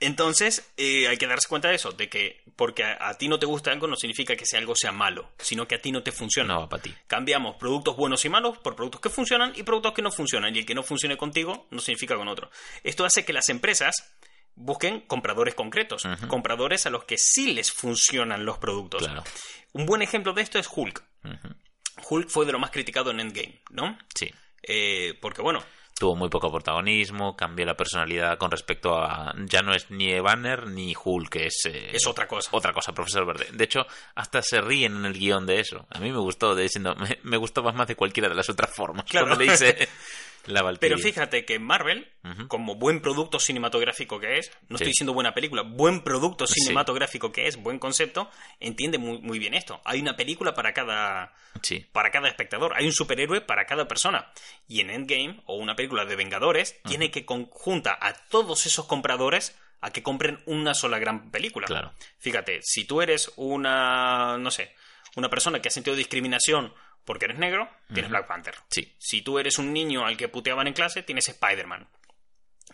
Entonces, eh, hay que darse cuenta de eso, de que porque a, a ti no te gusta algo no significa que sea algo sea malo, sino que a ti no te funciona. No para ti. Cambiamos productos buenos y malos por productos que funcionan y productos que no funcionan. Y el que no funcione contigo no significa con otro. Esto hace que las empresas busquen compradores concretos, compradores a los que sí les funcionan los productos. Claro. Un buen ejemplo de esto es Hulk. Hulk fue de lo más criticado en Endgame, ¿no? Sí. Eh, porque bueno, Tuvo muy poco protagonismo, cambió la personalidad con respecto a... Ya no es ni Banner ni Hulk, que es... eh, es otra cosa. Otra cosa, profesor Verde. De hecho, hasta se ríen en el guion de eso. A mí me gustó, de diciendo, <laughs> me, me gustó más, más de cualquiera de las otras formas. Claro. Cuando le dice <laughs> la Valkyrie. Pero fíjate que Marvel, como buen producto cinematográfico que es, no Sí. estoy diciendo buena película, buen producto Sí. cinematográfico que es, buen concepto, entiende muy, muy bien esto. Hay una película para cada, Sí, para cada espectador, hay un superhéroe para cada persona. Y en Endgame, o una película de Vengadores, tiene que conjunta a todos esos compradores a que compren una sola gran película. Claro. Fíjate, si tú eres una, no sé, una persona que ha sentido discriminación porque eres negro, tienes Black Panther. sí. Si tú eres un niño al que puteaban en clase, tienes Spider-Man.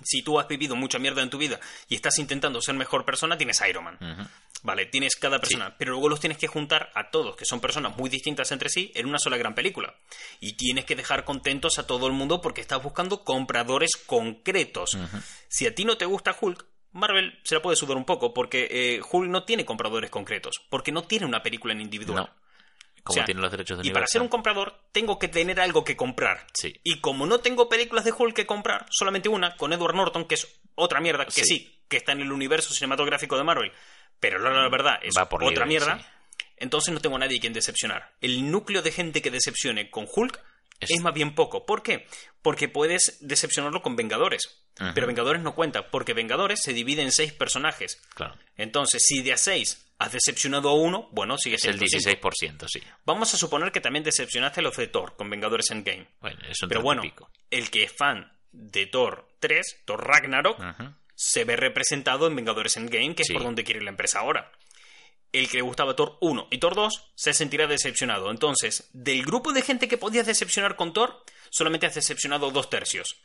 Si tú has vivido mucha mierda en tu vida y estás intentando ser mejor persona, tienes Iron Man. Vale, tienes cada persona, pero luego los tienes que juntar a todos, que son personas muy distintas entre sí, en una sola gran película. Y tienes que dejar contentos a todo el mundo porque estás buscando compradores concretos. Si a ti no te gusta Hulk, Marvel se la puede sudar un poco porque eh, Hulk no tiene compradores concretos, porque no tiene una película en individual. No. Como O sea, tiene los derechos de Y para ser un comprador, tengo que tener algo que comprar. Sí. Y como no tengo películas de Hulk que comprar, solamente una, con Edward Norton, que es otra mierda, que Sí. sí, que está en el universo cinematográfico de Marvel, pero la, la verdad es Va por otra libre, mierda, sí. entonces no tengo a nadie quien decepcionar. El núcleo de gente que decepcione con Hulk Es- es, más bien poco. ¿Por qué? Porque puedes decepcionarlo con Vengadores. Pero Vengadores no cuenta, porque Vengadores se divide en seis personajes. Claro. Entonces, si de a seis has decepcionado a uno, bueno, sigue Es el siendo cinco. 16%, sí. Vamos a suponer que también decepcionaste a los de Thor con Vengadores Endgame. Bueno, es un Pero bueno, pico. el que es fan de Thor 3, Thor Ragnarok, se ve representado en Vengadores Endgame, que es Sí. por donde quiere la empresa ahora. El que le gustaba Thor 1 y Thor 2 se sentirá decepcionado. Entonces, del grupo de gente que podías decepcionar con Thor, solamente has decepcionado dos tercios.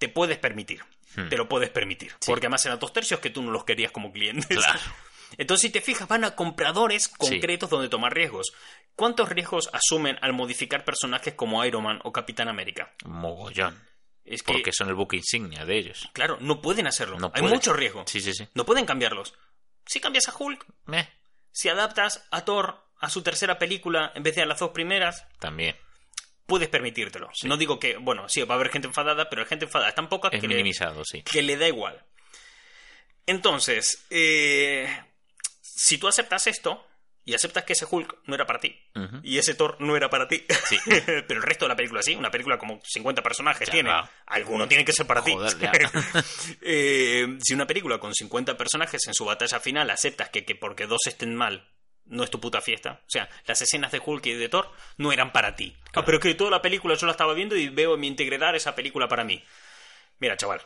Te puedes permitir. Hmm. Te lo puedes permitir. Porque además eran dos tercios que tú no los querías como clientes. Claro. <laughs> Entonces, si te fijas, van a compradores concretos donde tomar riesgos. ¿Cuántos riesgos asumen al modificar personajes como Iron Man o Capitán América? Mogollón. Es que, Porque son el buque insignia de ellos. claro, no pueden hacerlo. No Hay mucho riesgo. Sí, sí, sí. No pueden cambiarlos. Si cambias a Hulk, Meh, si adaptas a Thor a su tercera película en vez de a las dos primeras, también. Puedes permitírtelo. No digo que, bueno, sí, va a haber gente enfadada, pero la gente enfadada es tan poca Es que le, minimizado, sí. que le da igual. Entonces, eh, si tú aceptas esto y aceptas que ese Hulk no era para ti y ese Thor no era para ti, Sí. <laughs> pero el resto de la película sí, una película como 50 personajes Ya, tiene, va. alguno tiene que ser para ti. <laughs> Eh, si una película con 50 personajes en su batalla final aceptas que, que porque dos estén mal no es tu puta fiesta. O sea, las escenas de Hulk y de Thor no eran para ti. Ah, pero que toda la película yo la estaba viendo y veo en mi integridad esa película para mí. Mira, chaval,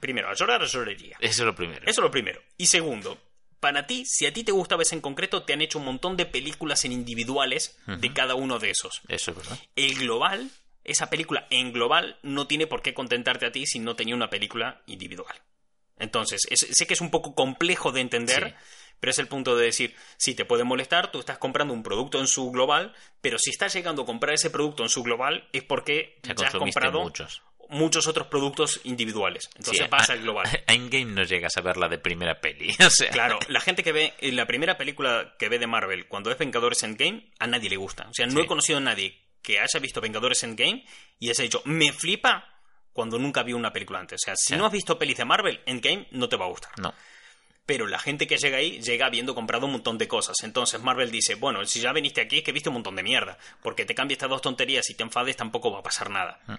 primero, a llorar, a llorería. Eso es lo primero. Eso es lo primero. Y segundo, para ti, si a ti te gustaba ese en concreto, te han hecho un montón de películas en individuales de cada uno de esos. Eso es verdad. El global, esa película en global, no tiene por qué contentarte a ti si no tenía una película individual. Entonces, es- sé que es un poco complejo de entender, Sí. Pero es el punto de decir, si te puede molestar, tú estás comprando un producto en su global, pero si estás llegando a comprar ese producto en su global es porque Ya ya has comprado muchos. muchos otros productos individuales. Entonces Sí, vas a- al global. A Endgame no llegas a verla de primera peli. <laughs> O sea, Claro, la gente que ve en la primera película que ve de Marvel cuando es Vengadores Endgame, a nadie le gusta. O sea, no Sí. he conocido a nadie que haya visto Vengadores Endgame y haya dicho, me flipa cuando nunca vio una película antes. O sea, si no has visto pelis de Marvel, Endgame no te va a gustar. No. Pero la gente que llega ahí llega habiendo comprado un montón de cosas. Entonces Marvel dice, bueno, si ya viniste aquí es que viste un montón de mierda. Porque te cambia estas dos tonterías y te enfades tampoco va a pasar nada. Mm.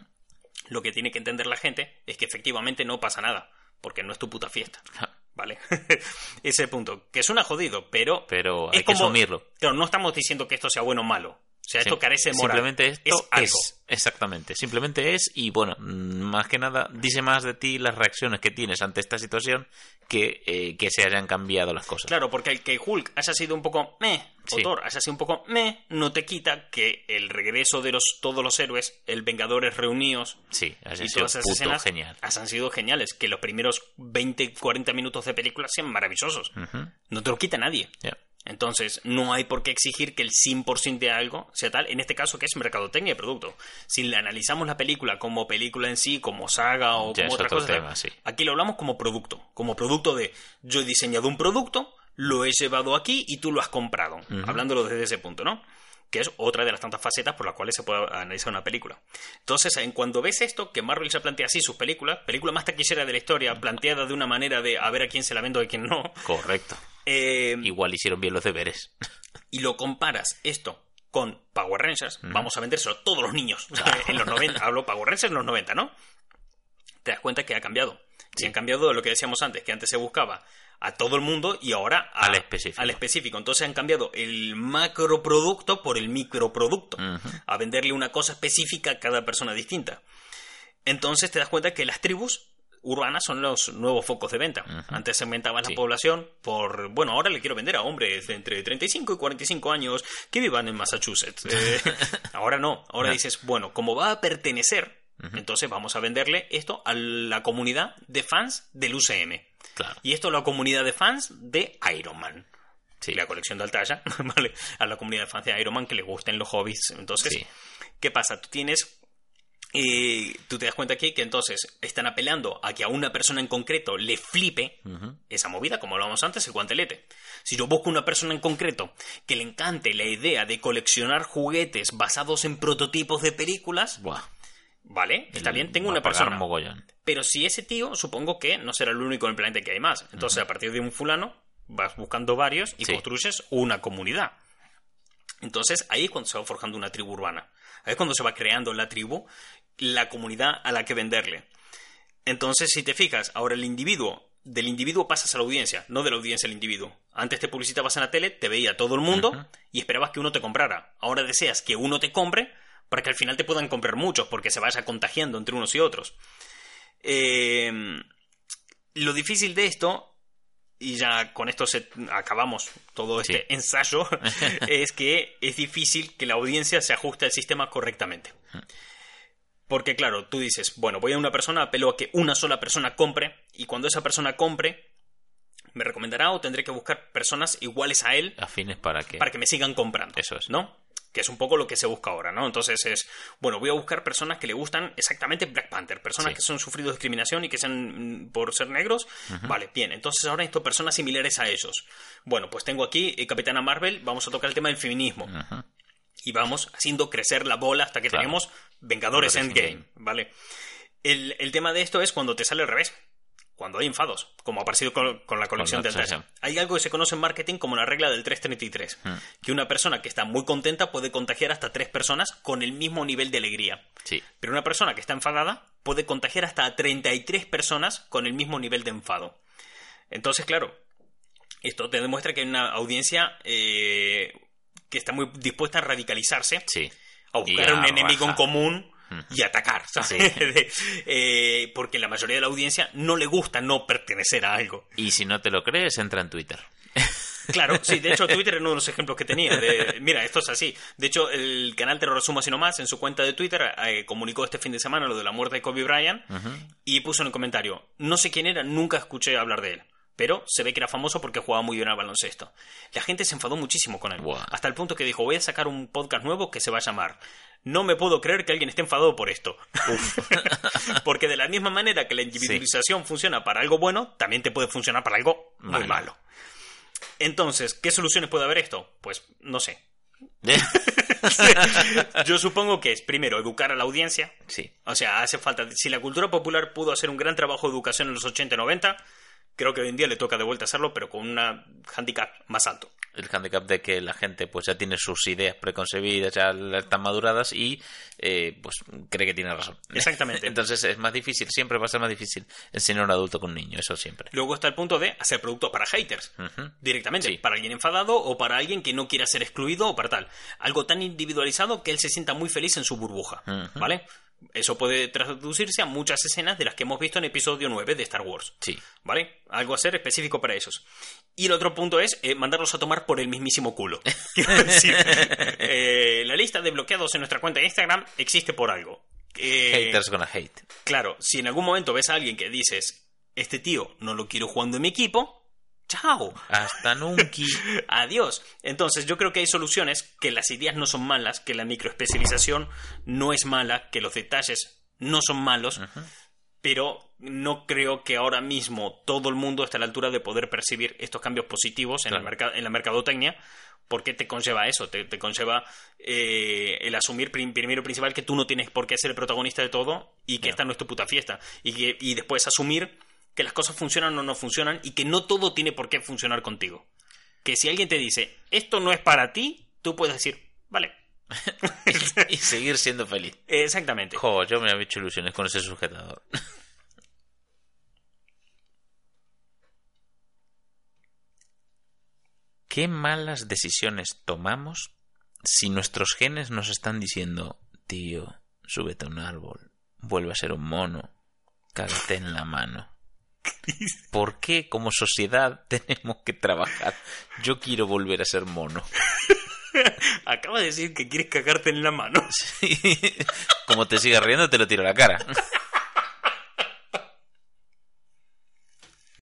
Lo que tiene que entender la gente es que efectivamente no pasa nada. Porque no es tu puta fiesta. <laughs> ¿Vale? <laughs> Ese punto. Que suena jodido, pero... Pero es hay que asumirlo. Claro, no estamos diciendo que esto sea bueno o malo. Sea, esto carece de moral. Simplemente esto es algo. es. Exactamente. Simplemente es. Y bueno, más que nada, dice más de ti las reacciones que tienes ante esta situación que, eh, que se hayan cambiado las cosas. Claro, porque el que Hulk haya sido un poco meh, Sí. Thor haya sido un poco meh, no te quita que el regreso de los todos los héroes, el Vengadores reunidos Sí, y sido todas esas puto escenas genial. han sido geniales. Que los primeros 20, 40 minutos de película sean maravillosos. No te lo quita nadie. Entonces, no hay por qué exigir que el 100% de algo sea tal, en este caso que es mercadotecnia de producto. Si le analizamos la película como película en sí, como saga o Ya como otra otro cosa, tema, sí. aquí lo hablamos como producto, como producto de yo he diseñado un producto, lo he llevado aquí y tú lo has comprado, hablándolo desde ese punto, ¿no? Que es otra de las tantas facetas por las cuales se puede analizar una película. Entonces, en cuando ves esto, que Marvel se plantea así sus películas, película más taquillera de la historia, planteada de una manera de a ver a quién se la vendo y a quién no, Correcto. eh, Igual hicieron bien los deberes. y lo comparas esto con Power Rangers, vamos a vendérselo a todos los niños. <laughs> en los 90, hablo Power Rangers en los 90, ¿no? Te das cuenta que ha cambiado. Y han cambiado de lo que decíamos antes, que antes se buscaba a todo el mundo y ahora a- Al específico. al específico. Entonces han cambiado el macroproducto por el microproducto. Ujú. A venderle una cosa específica a cada persona distinta. Entonces te das cuenta que las tribus urbanas son los nuevos focos de venta. Antes segmentaban Sí. la población por, bueno, ahora le quiero vender a hombres de entre 35 y 45 años que vivan en Massachusetts. <laughs> Eh, ahora no, ahora No. dices, bueno, como va a pertenecer, entonces vamos a venderle esto a la comunidad de fans del UCM. Claro. Y esto a la comunidad de fans de Iron Man. Sí. La colección de Altaya, <laughs> ¿vale? A la comunidad de fans de Iron Man que les gusten los hobbies. Entonces, Sí. ¿qué pasa? Tú tienes. eh, tú te das cuenta aquí que entonces están apelando a que a una persona en concreto le flipe esa movida, como hablábamos antes, el guantelete. Si yo busco una persona en concreto que le encante la idea de coleccionar juguetes basados en prototipos de películas, Buah. Vale, está bien, tengo una persona. mogollón. Pero si ese tío, supongo que no será el único en el planeta que hay más. Entonces, a partir de un fulano, vas buscando varios y Sí. construyes una comunidad. Entonces, ahí es cuando se va forjando una tribu urbana. Ahí es cuando se va creando la tribu, la comunidad a la que venderle. Entonces, si te fijas, ahora el individuo, del individuo pasas a la audiencia, no de la audiencia al individuo. Antes te publicitabas en la tele, te veía todo el mundo y esperabas que uno te comprara. Ahora deseas que uno te compre para que al final te puedan comprar muchos, porque se vaya contagiando entre unos y otros. Eh, lo difícil de esto, y ya con esto se- acabamos todo este Sí. ensayo, <laughs> es que es difícil que la audiencia se ajuste al sistema correctamente. Porque claro, tú dices, bueno, voy a una persona, apelo a que una sola persona compre, y cuando esa persona compre, me recomendará o tendré que buscar personas iguales a él Afines para que. para que me sigan comprando. Eso es. ¿No? Que es un poco lo que se busca ahora, ¿no? Entonces es, bueno, voy a buscar personas que le gustan exactamente Black Panther, personas Sí. que son sufrido discriminación y que sean mm, por ser negros. Vale, bien. Entonces ahora necesito personas similares a ellos. Bueno, pues tengo aquí eh, Capitana Marvel, vamos a tocar el tema del feminismo. Y vamos haciendo crecer la bola hasta que Claro. tenemos Vengadores Vengadores Endgame, Endgame. ¿vale? El, el tema de esto es cuando te sale al revés. Cuando hay enfados, como ha pasado con, con la colección del sí, Taya. sí. Hay algo que se conoce en marketing como la regla del 333. Hmm. Que una persona que está muy contenta puede contagiar hasta tres personas con el mismo nivel de alegría. Sí. Pero una persona que está enfadada puede contagiar hasta a 33 personas con el mismo nivel de enfado. Entonces, claro, esto te demuestra que hay una audiencia eh, que está muy dispuesta a radicalizarse, Sí. a buscar a un enemigo en común y atacar, ¿sabes? <laughs> Eh, porque la mayoría de la audiencia no le gusta no pertenecer a algo. Y si no te lo crees, entra en Twitter. <laughs> Claro, sí, de hecho Twitter es uno de los ejemplos que tenía. de, <laughs> mira, esto es así. De hecho, el canal Te lo resumo así nomás, en su cuenta de Twitter, eh, comunicó este fin de semana lo de la muerte de Kobe Bryant y puso en el comentario, no sé quién era, nunca escuché hablar de él. Pero se ve que era famoso porque jugaba muy bien al baloncesto. La gente se enfadó muchísimo con él. Hasta el punto que dijo, voy a sacar un podcast nuevo que se va a llamar No me puedo creer que alguien esté enfadado por esto. <laughs> porque de la misma manera que la individualización funciona para algo bueno, también te puede funcionar para algo muy Malo. malo. Entonces, ¿qué soluciones puede haber esto? Pues no sé. <laughs> Yo supongo que es primero educar a la audiencia. sí. O sea, hace falta. Si la cultura popular pudo hacer un gran trabajo de educación en los 80 y 90, creo que hoy en día le toca de vuelta hacerlo, pero con una handicap más alto. el handicap de que la gente pues ya tiene sus ideas preconcebidas, ya están maduradas y eh, pues cree que tiene razón. <laughs> Exactamente. Entonces es más difícil, siempre va a ser más difícil enseñar a un adulto con un niño, eso siempre. Luego está el punto de hacer productos para haters, directamente, Sí. para alguien enfadado o para alguien que no quiera ser excluido o para tal. Algo tan individualizado que él se sienta muy feliz en su burbuja. ¿vale? Eso puede traducirse a muchas escenas de las que hemos visto en episodio 9 de Star Wars. Sí. ¿Vale? Algo a ser específico para esos. Y el otro punto es eh, mandarlos a tomar por el mismísimo culo. <laughs> <laughs> Quiero decir, eh, la lista de bloqueados en nuestra cuenta de Instagram existe por algo. Eh, Haters gonna hate. Claro, si en algún momento ves a alguien que dices, este tío no lo quiero jugando en mi equipo, chao, Hasta nunca. <laughs> adiós. Entonces yo creo que hay soluciones, que las ideas no son malas, que la microespecialización no es mala, que los detalles no son malos, pero no creo que ahora mismo todo el mundo esté a la altura de poder percibir estos cambios positivos en, Claro. merca- en la mercadotecnia. porque te conlleva eso? Te, te conlleva eh, el asumir prim- primero principal que tú no tienes por qué ser el protagonista de todo y que esta no es tu puta fiesta. Y, que, y después asumir que las cosas funcionan o no funcionan y que no todo tiene por qué funcionar contigo. Que si alguien te dice, esto no es para ti, tú puedes decir, vale. <laughs> y seguir siendo feliz. Exactamente. Jo, yo me había hecho ilusiones con ese sujetador. <laughs> ¿Qué malas decisiones tomamos si nuestros genes nos están diciendo, tío, súbete a un árbol, vuelve a ser un mono, cágate en la mano? ¿Por qué como sociedad <laughs> tenemos que trabajar? Yo quiero volver a ser mono. <laughs> Acaba de decir que quieres cagarte en la mano. Como te sigas riendo, te lo tiro a la cara. <laughs>